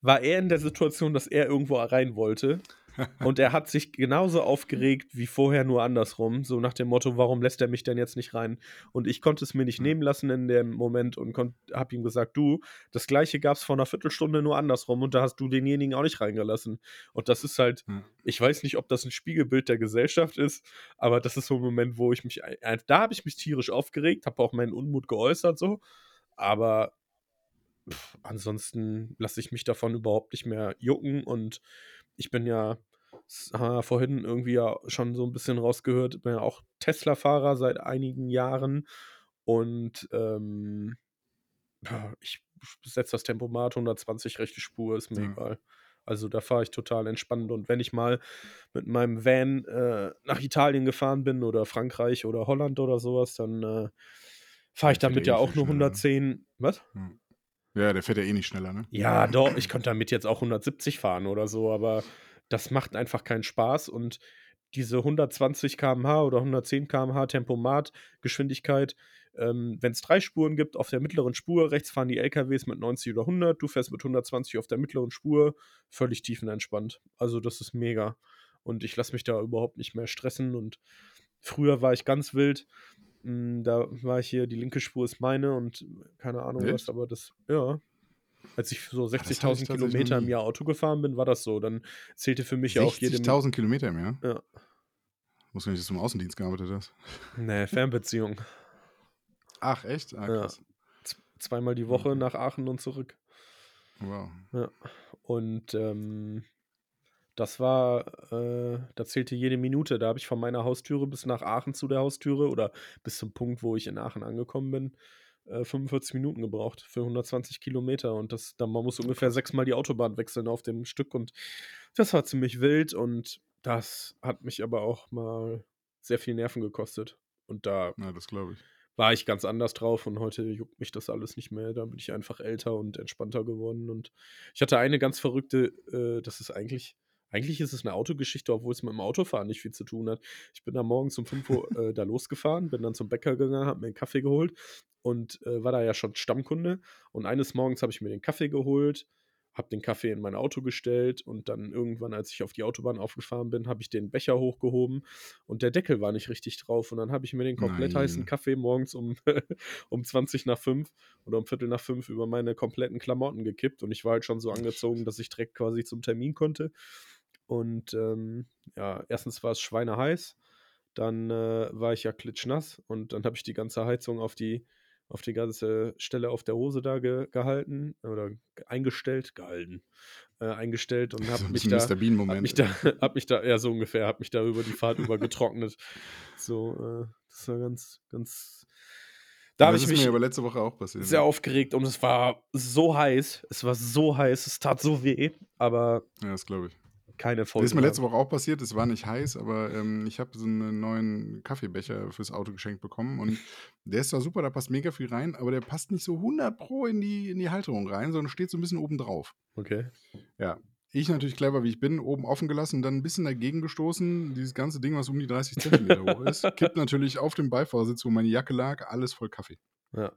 war er in der Situation, dass er irgendwo rein wollte und er hat sich genauso aufgeregt wie vorher, nur andersrum, so nach dem Motto: „Warum lässt er mich denn jetzt nicht rein?“ Und ich konnte es mir nicht nehmen lassen in dem Moment und habe ihm gesagt: „Du, das Gleiche gab's vor 'ner Viertelstunde, nur andersrum und da hast du denjenigen auch nicht reingelassen.“ Und das ist halt Ja. ich weiß nicht, ob das 'n Spiegelbild der Gesellschaft ist, aber das ist so 'n Moment, wo ich mich da habe ich mich tierisch aufgeregt, habe auch meinen Unmut geäußert so, aber ansonsten lasse ich mich davon überhaupt nicht mehr jucken und ich bin ja s haben wir vorhin irgendwie ja schon so 'n bisschen rausgehört, bin ja auch Tesla-Fahrer seit einigen Jahren und, ähm, ja, ich setze das Tempomat 120 rechte Spur, ist mir Ja. egal. Also da fahre ich total entspannt. Und wenn ich mal mit meinem Van äh, nach Italien gefahren bin oder Frankreich oder Holland oder sowas, dann äh, fahre ich damit ja eh auch nur schneller. 110. Was? Hm. Ja, der fährt ja eh nicht schneller, ne? Ja, doch, ich könnte damit jetzt auch 170 fahren oder so, aber das macht einfach keinen Spaß und diese 120 km/h oder 110 km/h Tempomat-Geschwindigkeit, ähm, wenn es drei Spuren gibt, auf der mittleren Spur, rechts fahren die LKWs mit 90 oder 100, du fährst mit 120 auf der mittleren Spur, völlig tiefenentspannt. Also das ist mega. Und ich lasse mich da überhaupt nicht mehr stressen und früher war ich ganz wild. Mm, Da war ich hier, die linke Spur ist meine und keine Ahnung was, Echt? aber das, ja. Als ich so das hatte ich 60.000 tatsächlich noch Kilometer im. Jahr Auto gefahren bin, war das so. Dann zählte für mich ja auch jede. Min- 60.000 Kilometer im Jahr? Ja. Muss gar nicht, dass du im Außendienst gearbeitet hast. Nee, Fernbeziehung. Ach, echt? Ah, Ja. zweimal die Woche nach Aachen und zurück. Wow. Ja. Und ähm, das war, äh, da zählte jede Minute. Da habe ich von meiner Haustüre bis nach Aachen zu der Haustüre oder bis zum Punkt, wo ich in Aachen angekommen bin, äh, 45 Minuten gebraucht für 120 Kilometer. Und das, dann, man muss ungefähr sechsmal die Autobahn wechseln auf dem Stück. Und das war ziemlich wild und das hat mich aber auch mal sehr viel Nerven gekostet. Und da Ja, ich. war ich ganz anders drauf und heute juckt mich das alles nicht mehr. Da bin ich einfach älter und entspannter geworden. Und ich hatte eine ganz verrückte, äh, das ist eigentlich, eigentlich ist es eine Autogeschichte, obwohl es mit dem Autofahren nicht viel zu tun hat. Ich bin da morgens um 5 Uhr äh, da losgefahren, bin dann zum Bäcker gegangen, habe mir einen Kaffee geholt und äh, war da ja schon Stammkunde. Und eines Morgens habe ich mir den Kaffee geholt, habe den Kaffee in mein Auto gestellt und dann irgendwann, als ich auf die Autobahn aufgefahren bin, habe ich den Becher hochgehoben und der Deckel war nicht richtig drauf. Und dann habe ich mir den komplett heißen Nein. Kaffee morgens um, um 20 nach 5 oder um Viertel nach 5 über meine kompletten Klamotten gekippt. Und ich war halt schon so angezogen, dass ich direkt quasi zum Termin konnte. Und ähm, ja, erstens war es schweineheiß, dann äh, war ich ja klitschnass und dann habe ich die ganze Heizung auf die, auf die ganze Stelle auf der Hose da ge gehalten oder ge- eingestellt, gehalten, äh, eingestellt und habe So mich da, hab mich da, hab mich da, ja so ungefähr, hab mich da über die Fahrt über getrocknet. So, äh, das war ganz, ganz. Da Ja, habe ich mich aber letzte Woche auch passiert. sehr aufgeregt und es war so heiß. Es war so heiß, es tat so weh, aber Ja, das glaube ich. Keine Das Folge. ist mir letzte Woche auch passiert. Es war nicht heiß, aber ähm, ich habe so einen neuen Kaffeebecher fürs Auto geschenkt bekommen. Und der ist zwar super, da passt mega viel rein, aber der passt nicht so 100 Pro in die, in die Halterung rein, sondern steht so ein bisschen oben drauf. Okay. Ja. Ich natürlich clever, wie ich bin, oben offen gelassen dann ein bisschen dagegen gestoßen. Dieses ganze Ding, was um die 30 Zentimeter hoch ist, kippt natürlich auf dem Beifahrersitz, wo meine Jacke lag, alles voll Kaffee. Ja.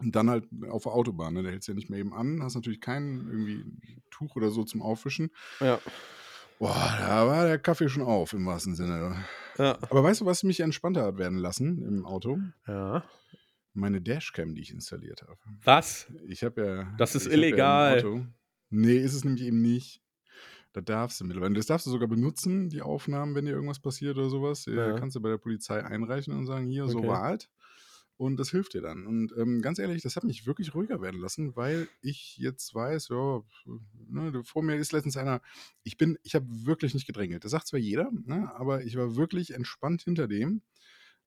Und dann halt auf der Autobahn, ne? da hältst du ja nicht mehr eben an, hast natürlich kein irgendwie Tuch oder so zum Aufwischen. Ja. Boah, da war der Kaffee schon auf, im wahrsten Sinne. Ja. Aber weißt du, was mich entspannter hat werden lassen im Auto? Ja. Meine Dashcam, die ich installiert habe. Was? Ich habe ja. Das ist Ja illegal. Auto, nee, ist es nämlich eben nicht. Da darfst du mittlerweile. Das darfst du sogar benutzen, die Aufnahmen, wenn dir irgendwas passiert oder sowas. Äh, Ja. Kannst du bei der Polizei einreichen und sagen, hier, so Okay. war halt. Und das hilft dir dann. Und ähm, ganz ehrlich, das hat mich wirklich ruhiger werden lassen, weil ich jetzt weiß, ja, ne, vor mir ist letztens einer, ich bin, ich habe wirklich nicht gedrängelt. Das sagt zwar jeder, ne, aber ich war wirklich entspannt hinter dem.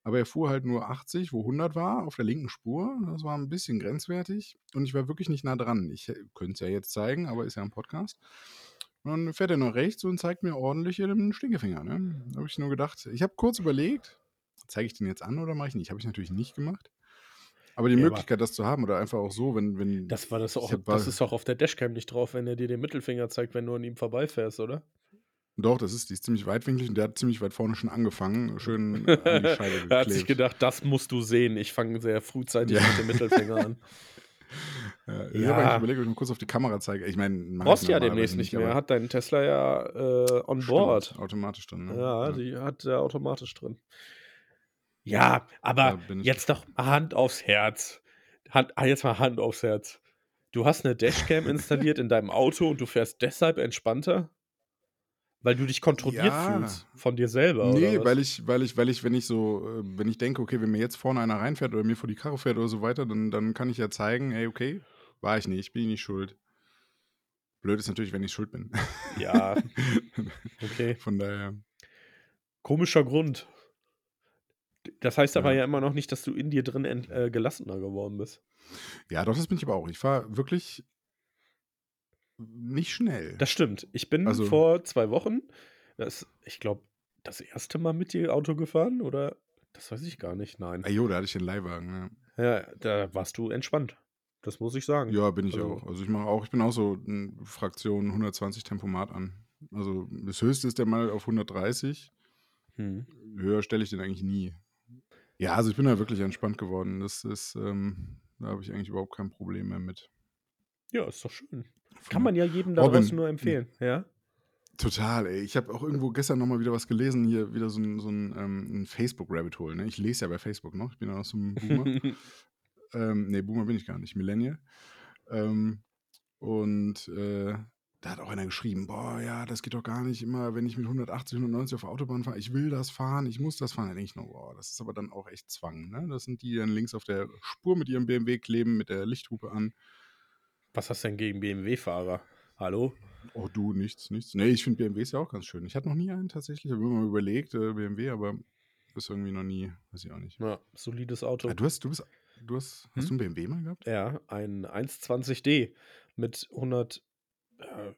Aber er fuhr halt nur 80, wo 100 war, auf der linken Spur. Das war ein bisschen grenzwertig. Und ich war wirklich nicht nah dran. Ich könnte es ja jetzt zeigen, aber ist ja ein Podcast. Und dann fährt er nach rechts und zeigt mir ordentlich den Stinkefinger. Ne? Da habe ich nur gedacht, ich habe kurz überlegt, zeige ich den jetzt an oder mache ich nicht? Habe ich natürlich nicht gemacht. Aber die Ja, aber- Möglichkeit, das zu haben oder einfach auch so, wenn. wenn Das war das auch. Das ist auch auf der Dashcam nicht drauf, wenn er dir den Mittelfinger zeigt, wenn du an ihm vorbeifährst, oder? Doch, das ist, die ist ziemlich weitwinklig und der hat ziemlich weit vorne schon angefangen, schön an die Scheibe er hat sich geklebt. gedacht, das musst du sehen. Ich fange sehr frühzeitig Ja. mit dem Mittelfinger an. Ja, ich Ja. habe eigentlich überlegt, ob ich mal kurz auf die Kamera zeige. Ich meine, Brauchst ja demnächst nicht mehr. aber Hat dein Tesla ja äh, on stimmt, board. Automatisch dann. Ne? Ja, die hat er automatisch drin. Ja, aber jetzt doch Hand aufs Herz. Hand, ah, jetzt mal Hand aufs Herz. Du hast eine Dashcam installiert in deinem Auto und du fährst deshalb entspannter? Weil du dich kontrolliert Ja. fühlst von dir selber, Nee, weil ich, weil ich, weil ich, wenn ich so, äh, wenn ich denke, okay, wenn mir jetzt vorne einer reinfährt oder mir vor die Karre fährt oder so weiter, dann, dann kann ich ja zeigen, ey, okay, war ich nicht, bin ich nicht schuld. Blöd ist natürlich, wenn ich schuld bin. Ja, okay. Von daher. Komischer Grund. Das heißt aber Ja. ja immer noch nicht, dass du in dir drin äh, gelassener geworden bist. Ja, doch, das bin ich aber auch. Ich fahre wirklich nicht schnell. Das stimmt. Ich bin Also vor zwei Wochen, das, ich glaube, das erste Mal mit dir Auto gefahren oder das weiß ich gar nicht. Nein. Ah jo, da hatte ich den Leihwagen, ja. Ja, da warst du entspannt. Das muss ich sagen. Ja, bin ich Also, auch. Also ich mache auch, ich bin auch so in Fraktion 120 Tempomat an. Also das höchste ist der mal auf 130. hm. Höher stelle ich den eigentlich nie. Ja, also ich bin da wirklich entspannt geworden. Das ist, ähm, da habe ich eigentlich überhaupt kein Problem mehr mit. Ja, ist doch schön. Kann man ja jedem da draußen nur empfehlen. Ja. Total, ey. Ich habe auch irgendwo gestern nochmal wieder was gelesen, hier wieder so ein, so ein, ähm, ein Facebook-Rabbit-Hole. Ne? Ich lese ja bei Facebook noch, ich bin ja noch so ein Boomer. ähm, nee, Boomer bin ich gar nicht, Millennial. Ähm, und äh, da hat auch einer geschrieben, boah, ja, das geht doch gar nicht immer, wenn ich mit 180, 190 auf der Autobahn fahre. Ich will das fahren, ich muss das fahren. Da denke ich nur, boah, das ist aber dann auch echt Zwang. Ne? Das sind die, die dann links auf der Spur mit ihrem BMW kleben, mit der Lichthupe an. Was hast du denn gegen BMW-Fahrer? Hallo? Oh, du, nichts, nichts. Nee, ich finde BMWs ja auch ganz schön. Ich hatte noch nie einen tatsächlich. Ich habe immer mal überlegt, äh, BMW, aber ist irgendwie noch nie, weiß ich auch nicht. Ja, solides Auto. Ah, du hast, du bist, du hast, hast du Hm? einen BMW mal gehabt? Ja, ein 120D mit 100, äh,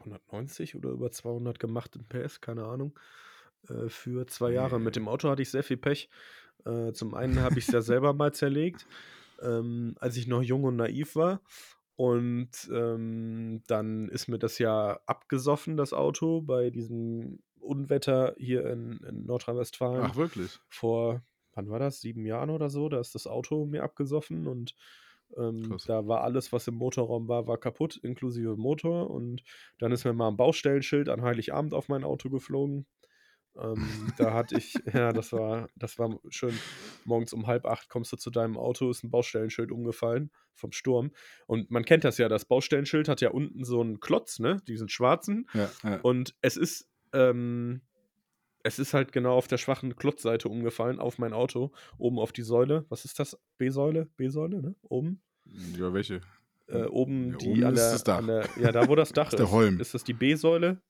190 oder über 200 gemachten PS, keine Ahnung, äh, für zwei Jahre. Mit dem Auto hatte ich sehr viel Pech. Äh, zum einen habe ich es ja selber mal zerlegt, ähm, als ich noch jung und naiv war. Und ähm, dann ist mir das ja abgesoffen, das Auto, bei diesem Unwetter hier in, in Nordrhein-Westfalen Ach, wirklich? vor, wann war das? Sieben Jahren oder so. Da ist das Auto mir abgesoffen und ähm, da war alles, was im Motorraum war, war kaputt, inklusive Motor. Und dann ist mir mal ein Baustellenschild an Heiligabend auf mein Auto geflogen. Ähm, da hatte ich, ja, das war, das war schön. Morgens um halb acht kommst du zu deinem Auto, ist ein Baustellenschild umgefallen vom Sturm. Und man kennt das ja, das Baustellenschild hat ja unten so einen Klotz, ne? Diesen schwarzen. Ja, ja. Und es ist, ähm, es ist halt genau auf der schwachen Klotzseite umgefallen, auf mein Auto, oben auf die Säule. Was ist das? B-Säule? B-Säule, ne? Oben. ja, welche? Äh, oben Ja, die oben an, ist der, das Dach. der. Ja, da wo das Dach Ist ist. der Holm. Ist das die B-Säule?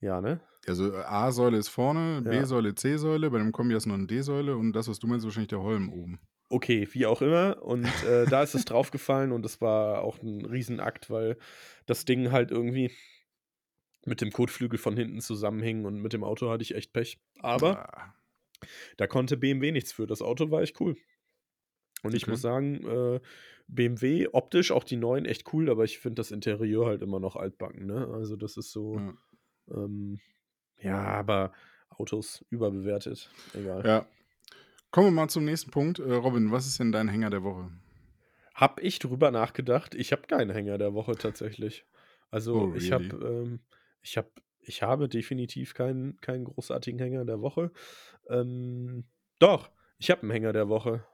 Ja, ne? Also äh, A-Säule ist vorne, Ja. B-Säule, C-Säule, bei dem Kombi du noch eine D-Säule und das, was du meinst, ist wahrscheinlich der Holm oben. Okay, wie auch immer. Und äh, da ist es draufgefallen und es war auch ein Riesenakt, weil das Ding halt irgendwie mit dem Kotflügel von hinten zusammenhing und mit dem Auto hatte ich echt Pech. Aber Ah, Da konnte BMW nichts für. Das Auto war echt cool. Und ich Okay. muss sagen, äh, BMW optisch auch die neuen echt cool, aber ich finde das Interieur halt immer noch altbacken. Ne? Also das ist so, ja. ähm, ja, aber Autos überbewertet. Egal. ja. Kommen wir mal zum nächsten Punkt. Äh, Robin, was ist denn dein Hänger der Woche? Hab ich drüber nachgedacht? Ich habe keinen Hänger der Woche tatsächlich. Also Oh, ich habe, really? ähm, ich habe, ich habe definitiv keinen, keinen großartigen Hänger der Woche. Ähm, doch, ich habe einen Hänger der Woche.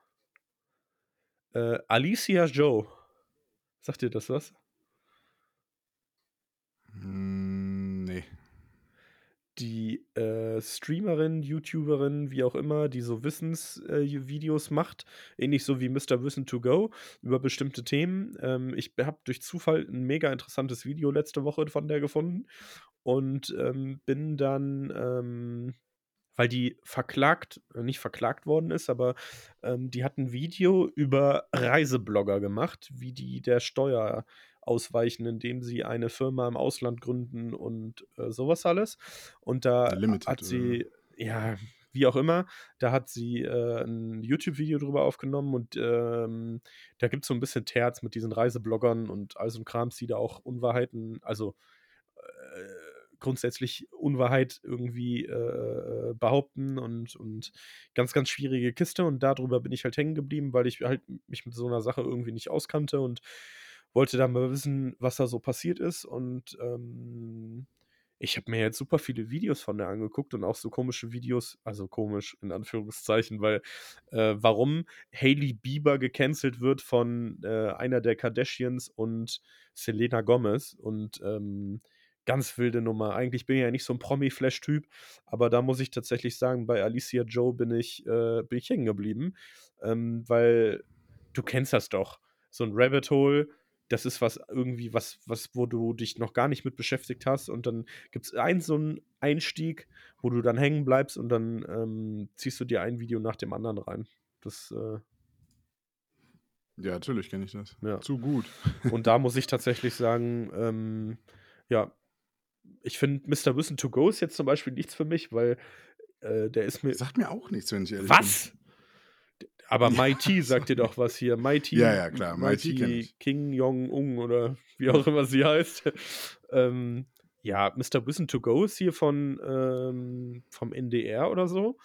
Äh, Alicia Joe. Sagt dir das was? Hm. Die äh, Streamerin, YouTuberin, wie auch immer, die so Wissensvideos macht, ähnlich so wie Mr. Wissen to Go über bestimmte Themen. Ähm, ich habe durch Zufall ein mega interessantes Video letzte Woche von der gefunden und ähm, bin dann, ähm, weil die verklagt, äh, nicht verklagt worden ist, aber ähm, die hat ein Video über Reiseblogger gemacht, wie die der Steuer ausweichen, indem sie eine Firma im Ausland gründen und äh, sowas alles. Und da Limited, hat sie, ja, wie auch immer, da hat sie äh, ein YouTube-Video drüber aufgenommen und ähm, da gibt es so ein bisschen Terz mit diesen Reisebloggern und all so ein Krams, die da auch Unwahrheiten, also äh, grundsätzlich Unwahrheit irgendwie äh, behaupten und, und ganz, ganz schwierige Kiste. Und darüber bin ich halt hängen geblieben, weil ich halt mich mit so einer Sache irgendwie nicht auskannte und wollte dann mal wissen, was da so passiert ist. Und ähm, ich habe mir jetzt super viele Videos von der angeguckt und auch so komische Videos, also komisch in Anführungszeichen, weil äh, warum Hailey Bieber gecancelt wird von äh, einer der Kardashians und Selena Gomez und ähm, ganz wilde Nummer. Eigentlich bin ich ja nicht so ein Promi-Flash-Typ, aber da muss ich tatsächlich sagen, bei Alicia Joe bin ich, äh, bin ich hängen geblieben, ähm, weil du kennst das doch. So ein Rabbit Hole, das ist was irgendwie, was, was, wo du dich noch gar nicht mit beschäftigt hast und dann gibt es einen so einen Einstieg, wo du dann hängen bleibst und dann ähm, ziehst du dir ein Video nach dem anderen rein. Das, äh, Ja, natürlich kenne ich das. Ja. Zu gut. Und da muss ich tatsächlich sagen, ähm, ja, ich finde Mr. Wissen to Go ist jetzt zum Beispiel nichts für mich, weil äh, der ist mir. Sagt mir auch nichts, wenn ich ehrlich bin. Was? Aber Mighty sagt dir doch was hier. Mighty, Ja, ja, klar, Mighty. King Jong-un oder wie auch immer sie heißt. ähm, ja, Mr. Wissen to Go ist hier von ähm, vom NDR oder so.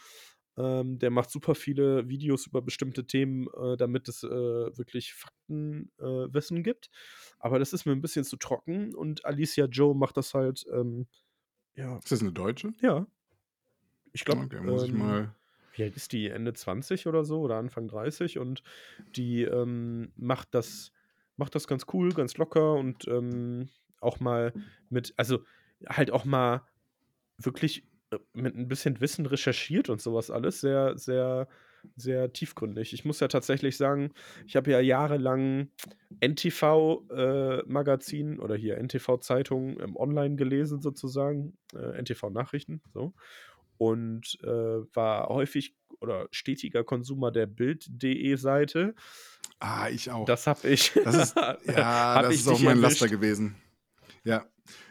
Ähm, der macht super viele Videos über bestimmte Themen, äh, damit es äh, wirklich Faktenwissen äh, gibt. Aber das ist mir ein bisschen zu trocken und Alicia Joe macht das halt, ähm, ja, Ist das eine Deutsche? ja. Ich glaube, Okay, muss ich ähm, mal. Wie alt ist die? Ende 20 oder so oder Anfang 30 und die ähm, macht das macht das ganz cool, ganz locker und ähm, auch mal mit, also halt auch mal wirklich äh, mit ein bisschen Wissen recherchiert und sowas alles. Sehr, sehr, sehr tiefgründig. Ich muss ja tatsächlich sagen, ich habe ja jahrelang NTV-Magazin oder hier NTV-Zeitung ähm, online gelesen, sozusagen, äh, NTV-Nachrichten, so. Und äh, war häufig oder stetiger Konsumer der Bild.de Seite. Ah, ich auch. Das habe ich. Das ist, ja, das ich ist auch mein erwischt. Laster gewesen. Ja,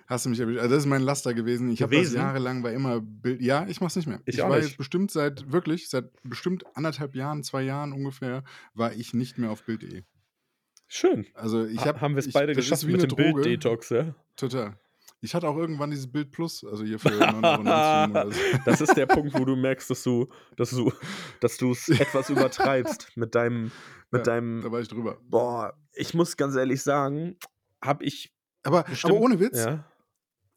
hast du mich erwischt. Also das ist mein Laster gewesen. Ich habe das jahrelang war immer Bild. Ja, ich mach's nicht mehr. Ich Ich, auch war nicht. jetzt bestimmt seit wirklich seit bestimmt anderthalb Jahren, zwei Jahren ungefähr, war ich nicht mehr auf Bild.de. Schön. Also ich Ha- habe haben wir es ich, beide das geschafft ist wie mit eine dem. Bild-Detox, ja? Total. Ich hatte auch irgendwann dieses Bild Plus, also hier für 9,90 Euro oder so. das ist der Punkt, wo du merkst, dass du, dass du, dass du es etwas übertreibst mit deinem, mit Ja, deinem. Da war ich drüber. Boah, ich muss ganz ehrlich sagen, habe ich Aber, bestimmt. aber ohne Witz, Ja.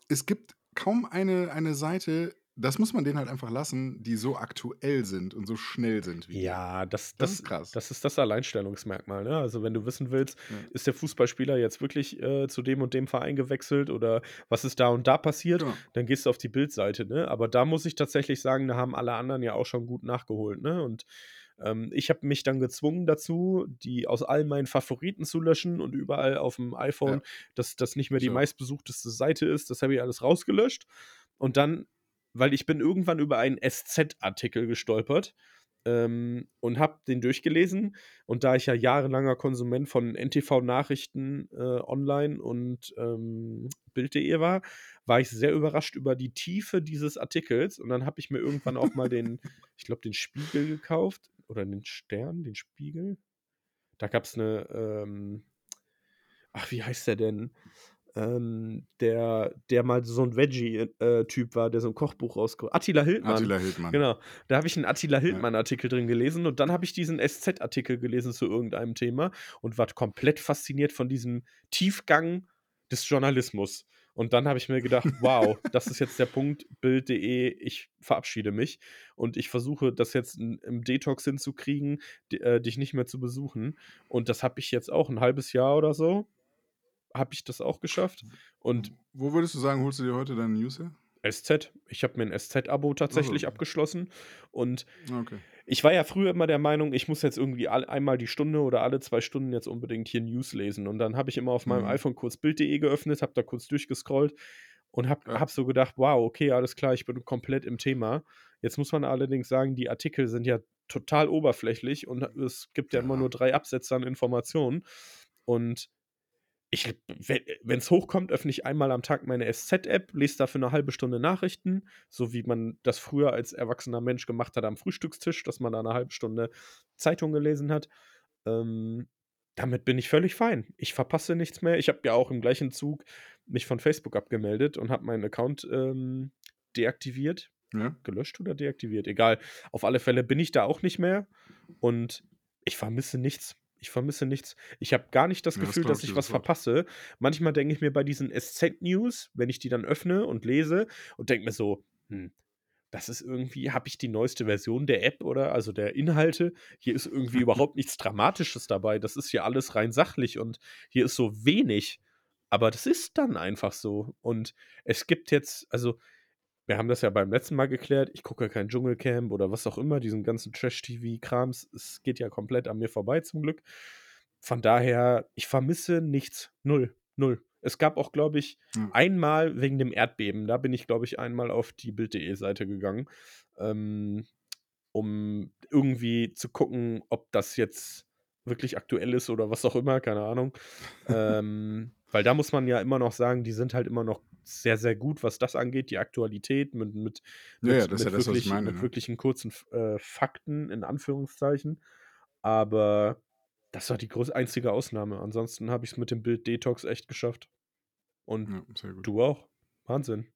es gibt kaum eine, eine Seite, das muss man denen halt einfach lassen, die so aktuell sind und so schnell sind wie die. Ja, das, Das das, ist krass. das ist das Alleinstellungsmerkmal. Ne? Also, wenn du wissen willst, Ja. ist der Fußballspieler jetzt wirklich äh, zu dem und dem Verein gewechselt oder was ist da und da passiert, Genau. dann gehst du auf die Bildseite. Ne? Aber da muss ich tatsächlich sagen, da haben alle anderen ja auch schon gut nachgeholt. Ne? Und ähm, ich habe mich dann gezwungen dazu, die aus all meinen Favoriten zu löschen und überall auf dem iPhone, Ja. dass das nicht mehr die meistbesuchteste Seite ist. Das habe ich alles rausgelöscht. Und dann, weil ich bin irgendwann über einen SZ-Artikel gestolpert ähm, und habe den durchgelesen. Und da ich ja jahrelanger Konsument von NTV-Nachrichten äh, online und ähm, Bild.de war, war ich sehr überrascht über die Tiefe dieses Artikels. Und dann habe ich mir irgendwann auch mal den, ich glaube, den Spiegel gekauft oder den Stern, den Spiegel. Da gab es eine, ähm, ach, wie heißt der denn? Ähm, der, der mal so ein Veggie-Typ war, der so ein Kochbuch rausgebracht Attila Hildmann. Attila Hildmann. Genau. Da habe ich einen Attila Hildmann-Artikel drin gelesen und dann habe ich diesen SZ-Artikel gelesen zu irgendeinem Thema und war komplett fasziniert von diesem Tiefgang des Journalismus. Und dann habe ich mir gedacht, wow, das ist jetzt der Punkt, Bild.de, ich verabschiede mich und ich versuche das jetzt im Detox hinzukriegen, äh, dich nicht mehr zu besuchen. Und das habe ich jetzt auch ein halbes Jahr oder so, habe ich das auch geschafft. Und Wo würdest du sagen, holst du dir heute deine News her? SZ, ich habe mir ein SZ-Abo tatsächlich so. abgeschlossen und Okay. ich war ja früher immer der Meinung, ich muss jetzt irgendwie all, einmal die Stunde oder alle zwei Stunden jetzt unbedingt hier News lesen. Und dann habe ich immer auf meinem Mhm. iPhone kurz Bild.de geöffnet, habe da kurz durchgescrollt und habe Ja. hab so gedacht, wow, okay, alles klar, ich bin komplett im Thema. Jetzt muss man allerdings sagen, die Artikel sind ja total oberflächlich und es gibt ja, immer Ja. nur drei Absätze an Informationen. Und ich, wenn es hochkommt, öffne ich einmal am Tag meine SZ-App, lese dafür eine halbe Stunde Nachrichten, so wie man das früher als erwachsener Mensch gemacht hat am Frühstückstisch, dass man da eine halbe Stunde Zeitung gelesen hat. Ähm, damit bin ich völlig fein. Ich verpasse nichts mehr. Ich habe ja auch im gleichen Zug mich von Facebook abgemeldet und habe meinen Account ähm, deaktiviert. Ja? Gelöscht oder deaktiviert? Egal. Auf alle Fälle bin ich da auch nicht mehr und ich vermisse nichts. Ich vermisse nichts. Ich habe gar nicht das Ja, das Gefühl, glaub dass ich was sofort. verpasse. Manchmal denke ich mir bei diesen SZ-News, wenn ich die dann öffne und lese und denke mir so, hm, das ist irgendwie, habe ich die neueste Version der App oder also der Inhalte? Hier ist irgendwie überhaupt nichts Dramatisches dabei. Das ist hier alles rein sachlich und hier ist so wenig. Aber das ist dann einfach so. Und es gibt jetzt, also wir haben das ja beim letzten Mal geklärt, ich gucke kein Dschungelcamp oder was auch immer, diesen ganzen Trash-TV-Krams, es geht ja komplett an mir vorbei zum Glück. Von daher, ich vermisse nichts. Null. Null. Es gab auch, glaube ich, Ja. einmal wegen dem Erdbeben, da bin ich, glaube ich, einmal auf die Bild.de-Seite gegangen, ähm, um irgendwie zu gucken, ob das jetzt wirklich aktuell ist oder was auch immer, keine Ahnung. ähm, weil da muss man ja immer noch sagen, die sind halt immer noch sehr, sehr gut, was das angeht, die Aktualität mit, mit, Ja, mit, ja, das ist mit, ja das, was ich wirklich, meine, mit wirklichen kurzen äh, Fakten, in Anführungszeichen. Aber das war die groß einzige Ausnahme. Ansonsten habe ich es mit dem Bild Detox echt geschafft. Und du auch. Wahnsinn.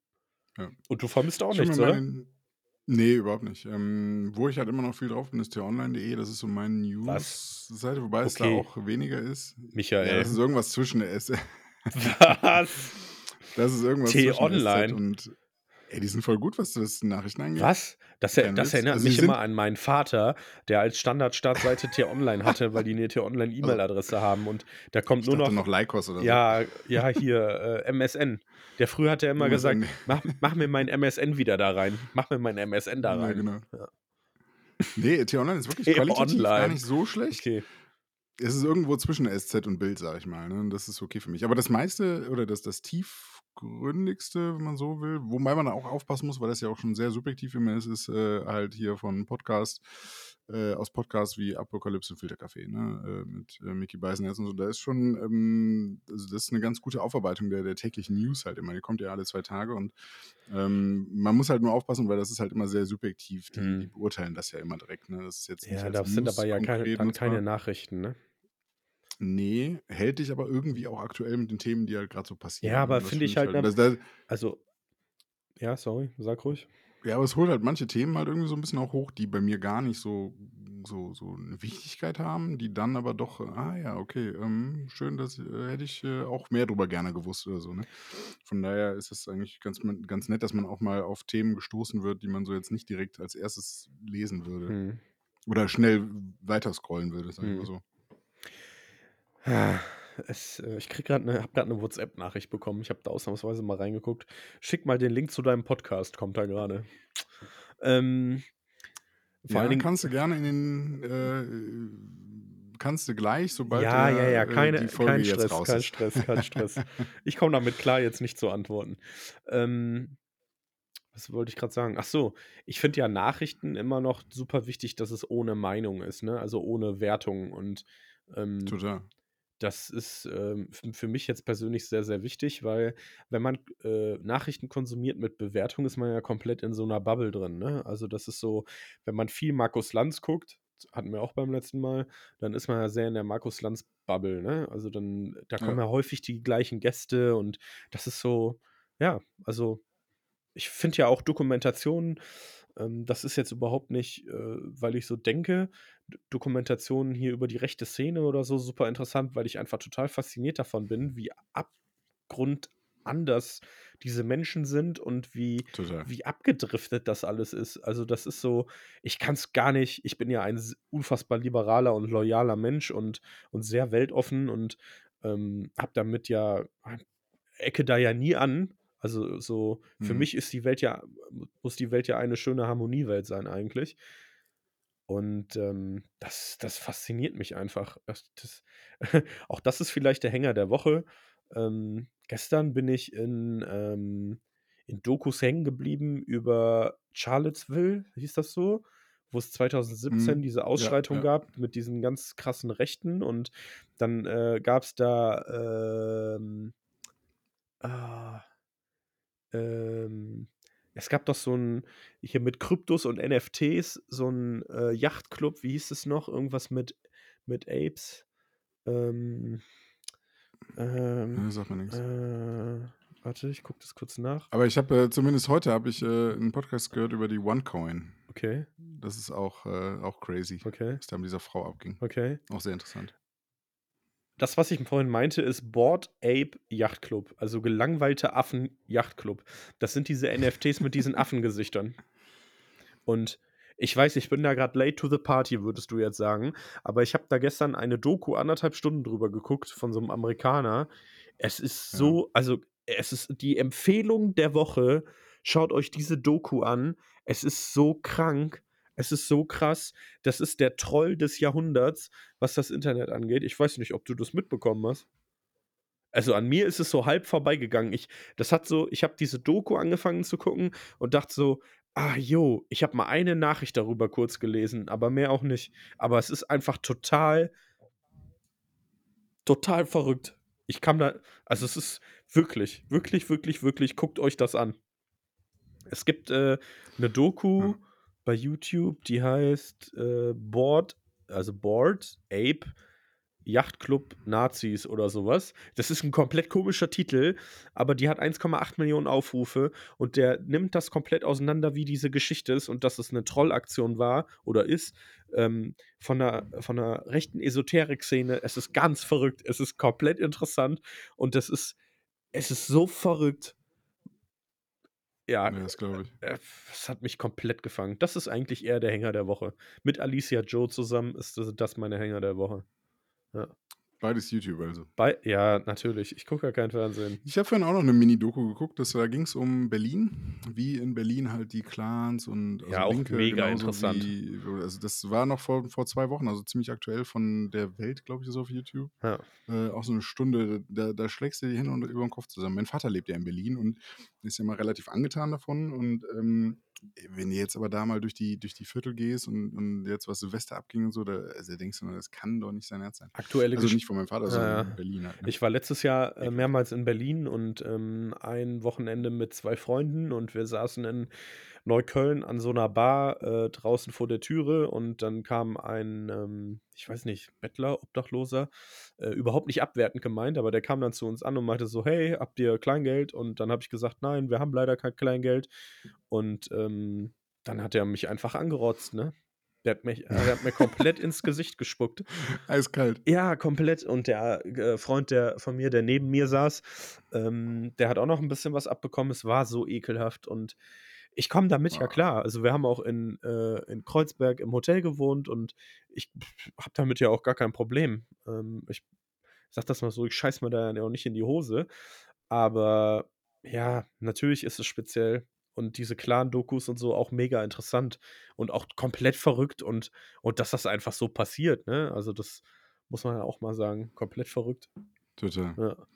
Und du vermisst auch Ich nichts, oder? meinen ne, überhaupt nicht. Ähm, wo ich halt immer noch viel drauf bin, ist t-online.de. Das ist so meine? News-Seite, wobei es da Okay. auch weniger ist. Ja, das Michael. ist irgendwas zwischen der S Was? Das ist irgendwas T-Online. und ey, die sind voll gut, was das Nachrichten angeht. Was? Das, er, das erinnert Also, mich immer an meinen Vater, der als Standard-Startseite T-Online hatte, weil die eine Also T-Online-E-Mail-Adresse haben und da kommt nur noch, noch Lycos oder so. ja, ja, hier, äh, MSN. Der früher hat er immer gesagt, MSN. mach, mach mir mein MSN wieder da rein. Mach mir mein MSN da Ja, rein. genau. Ja. Ne, t-online ist wirklich qualitativ gar T-Online. nicht so schlecht. Okay. Es ist irgendwo zwischen SZ und Bild, sage ich mal, ne? Und das ist okay für mich. Aber das meiste oder das das tiefgründigste, wenn man so will, wobei man auch aufpassen muss, weil das ja auch schon sehr subjektiv immer ist, ist, äh, halt hier von Podcast äh, aus Podcasts wie Apokalypse und Filterkaffee, ne, äh, mit, äh, Micky Beisenherz und so. Da ist schon, ähm also, das ist 'ne ganz gute Aufarbeitung der der täglichen News halt immer. Die kommt ja alle 2 Tage und, ähm, man muss halt nur aufpassen, weil das ist halt immer sehr subjektiv. Die die Mhm. beurteilen das ja immer direkt, ne? Das ist jetzt nicht Ja, als das sind aber ja keine, dann keine. Nachrichten, ne? Ne, hält dich aber irgendwie auch aktuell mit den Themen, die halt grad so Ja, passieren, ne? aber Das finde ich halt, halt ne, das da also ja, sorry, sag ruhig. Ja, aber es holt halt manche Themen halt irgendwie so 'n bisschen auch hoch, die bei mir gar nicht so so so 'ne Wichtigkeit haben, die dann aber doch ah ja, okay, ähm, schön, das, äh, hätte ich, äh, auch mehr drüber gerne gewusst oder so, ne? Von daher ist es eigentlich ganz ganz nett, dass man auch mal auf Themen gestoßen wird, die man so jetzt nicht direkt als Erstes lesen würde. Mhm. Oder schnell weiter scrollen würde, sage ich mal Mhm. so. Es, äh, ich kriege grad 'ne habe grad 'ne WhatsApp-Nachricht bekommen. Ich habe da ausnahmsweise mal reingeguckt. „Schick mal den Link zu deinem Podcast“, kommt da grade. Ähm, vor allen Ja, Dingen kannst du gerne in den äh, kannst du gleich, sobald Ja, ja, der ja, äh, keine die Folge kein jetzt Stress, raus kein ist. Stress, kein Stress. Ich komme damit klar, jetzt nicht zu antworten. Ähm, was wollte ich grad sagen? Ach so, ich finde ja Nachrichten immer noch super wichtig, dass es ohne Meinung ist, ne? Also, ohne Wertung und, ähm, Total. Das ist, ähm, für mich jetzt persönlich sehr, sehr wichtig, weil wenn man, äh, Nachrichten konsumiert mit Bewertung, ist man ja komplett in so 'ner Bubble drin, ne? Also, das ist so, wenn man viel Markus Lanz guckt, hatten wir auch beim letzten Mal, dann ist man ja sehr in der Markus Lanz-Bubble, ne? Also, dann da kommen Ja. ja häufig die gleichen Gäste und das ist so ja, also, ich finde ja auch Dokumentationen ähm, das ist jetzt überhaupt nicht, äh, weil ich so denke, Dokumentationen hier über die rechte Szene oder so super interessant, weil ich einfach total fasziniert davon bin, wie abgrundanders diese Menschen sind und wie Total. wie abgedriftet das alles ist. Also, das ist so ich kann's gar nicht ich bin ja ein unfassbar liberaler und loyaler Mensch und und sehr weltoffen und, ähm, habe damit ja ecke da ja nie an. Also, so für Mhm. mich ist die Welt ja muss die Welt ja eine schöne Harmoniewelt sein eigentlich. Und, ähm, das das fasziniert mich einfach. Das das auch das ist vielleicht der Hänger der Woche. Ähm, gestern bin ich in, ähm in Dokus hängen geblieben über Charlottesville, hieß das so, wo's 2017 Mhm. diese Ja, Ausschreitung ja. gab mit diesen ganz krassen Rechten und dann, äh, gab's da, ähm ah, ähm, es gab doch so 'n hier mit Kryptos und NFTs so 'n, äh, Yachtclub, wie hieß es noch? Irgendwas mit mit Apes. Ähm, ähm, sagt mir nix. äh, warte, ich gucke das kurz nach. Aber ich habe, äh zumindest heute habe ich, äh, 'n Podcast gehört über die OneCoin. Okay. Das ist auch äh, auch crazy, Okay. was da mit dieser Frau abging. Okay. Auch sehr interessant. Das, was ich vorhin meinte, ist Bored Ape Yacht Club, also gelangweilte Affen Yacht Club. Das sind diese NFTs mit diesen Affengesichtern. Und ich weiß, ich bin da grad late to the party, würdest du jetzt sagen, aber ich habe da gestern eine Doku 1,5 Stunden drüber geguckt von so 'nem Amerikaner. Es ist so also, es ist die Empfehlung der Woche. Schaut euch diese Doku an. Es ist so krank. Es ist so krass. Das ist der Troll des Jahrhunderts, was das Internet angeht. Ich weiß nicht, ob du das mitbekommen hast. Also, an mir ist es so halb vorbeigegangen. Ich das hat so ich habe diese Doku angefangen zu gucken und dachte so: „Ah, jo, ich habe mal eine Nachricht darüber kurz gelesen, aber mehr auch nicht.“ Aber es ist einfach total total verrückt. Ich kam da also, es ist wirklich, wirklich, wirklich, wirklich guckt euch das an. Es gibt, äh, 'ne Doku Ja. Bei YouTube, die heißt, äh, Bored also, Bored Ape Yachtclub Nazis oder so was. Das ist 'n komplett komischer Titel, aber die hat 1,8 Aufrufe und der nimmt das komplett auseinander, wie diese Geschichte ist und dass es 'ne Trollaktion war oder ist, ähm, von 'ner von 'ner rechten Esoterik-Szene. Es ist ganz verrückt. Es ist komplett interessant und das ist es ist so verrückt. Ja, Ja, das glaube ich. äh, es hat mich komplett gefangen. Das ist eigentlich eher der Hänger der Woche. Mit Alicia Joe zusammen ist das das meine Hänger der Woche. Ja. Beides YouTube also. Bei ja, natürlich. Ich gucke ja kein Fernsehen. Ich habe vorhin auch noch 'ne Mini-Doku geguckt, das da ging's um Berlin, wie in Berlin halt die Clans und also Ja, auch Linke mega interessant. wie also, das war noch vor vor 2 Wochen, also, ziemlich aktuell von der Welt, glaube ich, ist auf YouTube. Ja. Äh, auch so 'ne Stunde, da da schlägst du die Hände über 'n Kopf zusammen. Mein Vater lebt ja in Berlin und ist ja mal relativ angetan davon und, ähm, wenn du jetzt aber da mal durch die durch die Viertel gehst und und jetzt, was Silvester abging und so, da also, denkst du das kann doch nicht sein Ernst sein. Aktuelle Also, nicht von meinem Vater, sondern ja. in Berlin halt, ne? Ich war letztes Jahr, äh, mehrmals in Berlin und, ähm, ein Wochenende mit 2 Freunden und wir saßen in Neukölln an so 'ner Bar, äh, draußen vor der Türe und dann kam ein, ähm, ich weiß nicht, Bettler, Obdachloser, äh, überhaupt nicht abwertend gemeint, aber der kam dann zu uns an und meinte so: „Hey, habt ihr Kleingeld?“ Und dann habe ich gesagt: „Nein, wir haben leider kein Kleingeld.“ Und, ähm, dann hat er mich einfach angerotzt, ne? Der hat mich er hat mir komplett ins Gesicht gespuckt. Eiskalt. Ja, komplett. Und der, äh, Freund, der von mir, der neben mir saß, ähm, der hat auch noch 'n bisschen was abbekommen. Es war so ekelhaft und ich komme damit ja Boah. klar. Also, wir haben auch in äh, in Kreuzberg im Hotel gewohnt und ich habe damit ja auch gar kein Problem. Ähm, ich sage das mal so, ich scheiße mir da ja auch nicht in die Hose. Aber ja, natürlich ist es speziell und diese Clan-Dokus und so auch mega interessant und auch komplett verrückt und und dass das einfach so passiert, ne? Also, das muss man ja auch mal sagen, komplett verrückt. Total. Ja.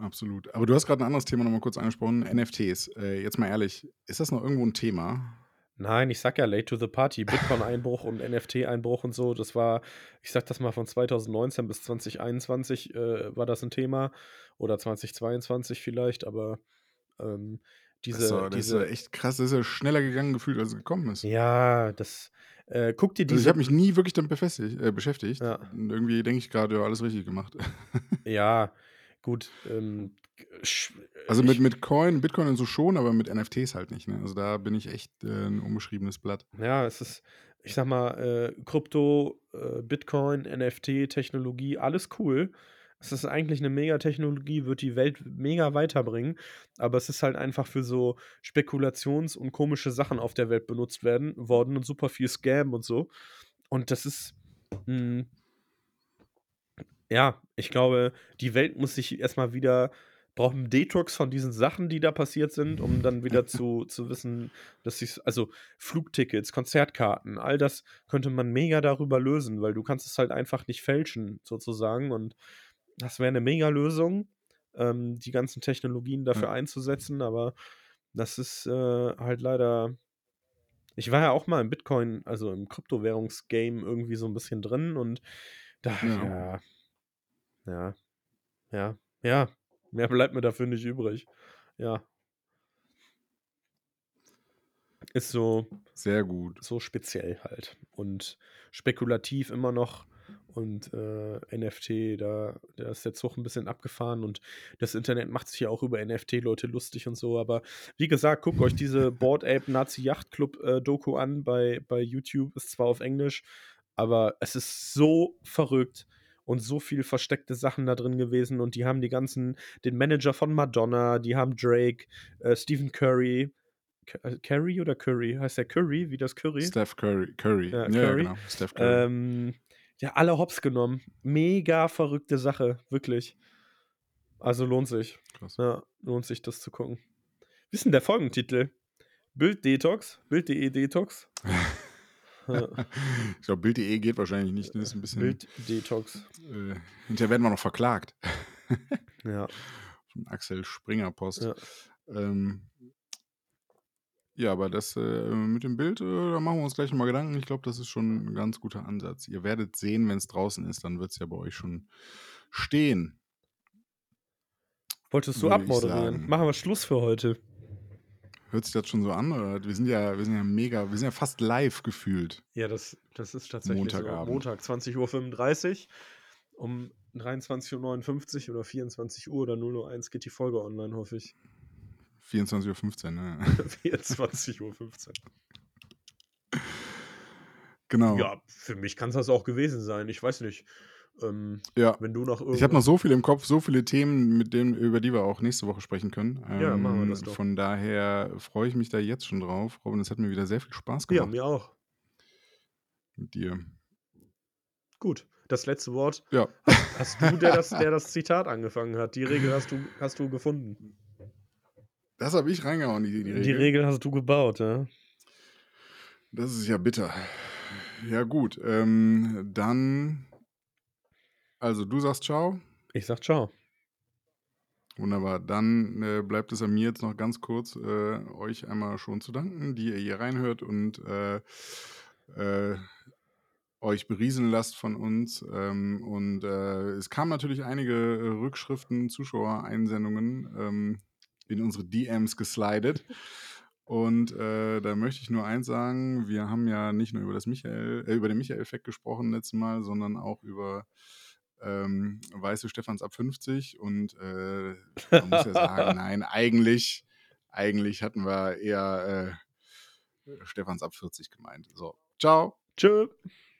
Absolut. Aber du hast grad 'n anderes Thema noch mal kurz angesprochen, NFTs. Äh, jetzt mal ehrlich, ist das noch irgendwo 'n Thema? Nein, ich sage ja late to the party. Bitcoin-Einbruch und NFT-Einbruch und so, das war ich sage das mal, von 2019 bis 2021, äh, war das 'n Thema oder 2022 vielleicht, aber, ähm, Das ist diese das ist doch diese echt krass. Das ist ja schneller gegangen gefühlt, als es gekommen ist. Ja, das äh, guck dir Also, ich diese habe mich nie wirklich damit befestigt äh, beschäftigt Ja. irgendwie denke ich grad, ja, alles richtig gemacht. Ja, gut, ähm, Also, mit mit Coin Bitcoin und so schon, aber mit NFTs halt nicht, ne? Also, da bin ich echt, äh, 'n unbeschriebenes Blatt. Ja, es ist ich sage mal, äh, Krypto, äh, Bitcoin, NFT-Technologie, alles cool. Es ist eigentlich 'ne Megatechnologie, wird die Welt mega weiterbringen, aber es ist halt einfach für so Spekulations und komische Sachen auf der Welt benutzt werden worden und super viel Scam und so. Und das ist, hm ja, ich glaube, die Welt muss sich erst mal wieder braucht 'n Detox von diesen Sachen, die da passiert sind, um dann wieder zu zu wissen, dass sie's also, Flugtickets, Konzertkarten, all das könnte man mega darüber lösen, weil du kannst es halt einfach nicht fälschen sozusagen und das wäre 'ne Megalösung, ähm, die ganzen Technologien dafür Ja. einzusetzen, aber das ist, äh, halt leider ich war ja auch mal im Bitcoin also, im Kryptowährungs-Game irgendwie so 'n bisschen drin und da Ja. ja. Ja. Ja. Ja. Mehr bleibt mir dafür nicht übrig. Ja. Ist so Sehr gut. so speziell halt und spekulativ immer noch und, äh, NFT, da da ist der Zug 'n bisschen abgefahren und das Internet macht sich ja auch über NFT-Leute lustig und so, aber wie gesagt, guckt euch diese Bored Ape Nazi Yacht Club, äh, Doku an bei bei YouTube. Ist zwar auf Englisch, aber es ist so verrückt und so viel versteckte Sachen da drin gewesen und die haben die ganzen den Manager von Madonna, die haben Drake, äh, Stephen Curry Cu äh, Curry oder Curry? Heißt der Curry wie das Curry? Steph Curry Curry. Ja, Ja, ja, Curry. genau. Steph Curry. Ähm, ja, alle hops genommen. Mega verrückte Sache, wirklich. Also, lohnt sich. Krass. Ja, lohnt sich, das zu gucken. Wie ist 'n der Folgentitel? Bild-Detox? Bild.de Detox? Ich glaube, Bild.de geht wahrscheinlich nicht, ne? Ist 'n bisschen Bild-Detox. äh, hinterher werden wir noch verklagt. Ja. Von Axel Springer Post. Ja. Ähm Ja, aber das, äh, mit dem Bild, äh, da machen wir uns gleich noch mal Gedanken. Ich glaube, das ist schon 'n ganz guter Ansatz. Ihr werdet sehen, wenn's draußen ist, dann wird's ja bei euch schon stehen. Wolltest du abmoderieren? Machen wir Schluss für heute. Hört sich das schon so an, oder? Wir sind ja wir sind ja mega wir sind ja fast live gefühlt. Ja, das das ist tatsächlich so. Montagabend. Montag, 20:35 Um 23:59 oder 24:00 oder 0:01 geht die Folge online, hoffe ich. 24:15 ne? 24:15 Genau. Ja, für mich kann's das auch gewesen sein. Ich weiß nicht. Ähm, Ja. wenn du noch Ich habe noch so viel im Kopf, so viele Themen, mit denen über die wir auch nächste Woche sprechen können. Ja, machen wir Ähm, das doch. von daher freue ich mich da jetzt schon drauf. Robin, es hat mir wieder sehr viel Spaß Ja, gemacht mir auch. mit dir. Gut, das letzte Wort Ja. hast hast du, der das der das Zitat angefangen hat. Die Regel hast du hast du gefunden. Das habe ich reingehauen, die die Die Regel. Regel hast du gebaut, ja? Das ist ja bitter. Ja gut, ähm, dann also, du sagst „Tschau“? Ich sage „Tschau“. Wunderbar. Dann, äh, bleibt es an mir jetzt noch ganz kurz, äh, euch einmal schon zu danken, die ihr hier reinhört und, äh, äh, euch berieseln lasst von uns. Ähm, und, äh, es kamen natürlich einige, äh, Rückschriften, Zuschauereinsendungen, ähm, in unsere DMs geslidet. Und, äh, da möchte ich nur eins sagen: Wir haben ja nicht nur über das Michael äh, über den Michael-Effekt gesprochen letztes Mal, sondern auch über, ähm, weiße Stephans ab 50 und, äh, man muss ja sagen, nein, eigentlich eigentlich hatten wir eher, äh, Stephans ab 40 gemeint. So, Tschau. Tschö.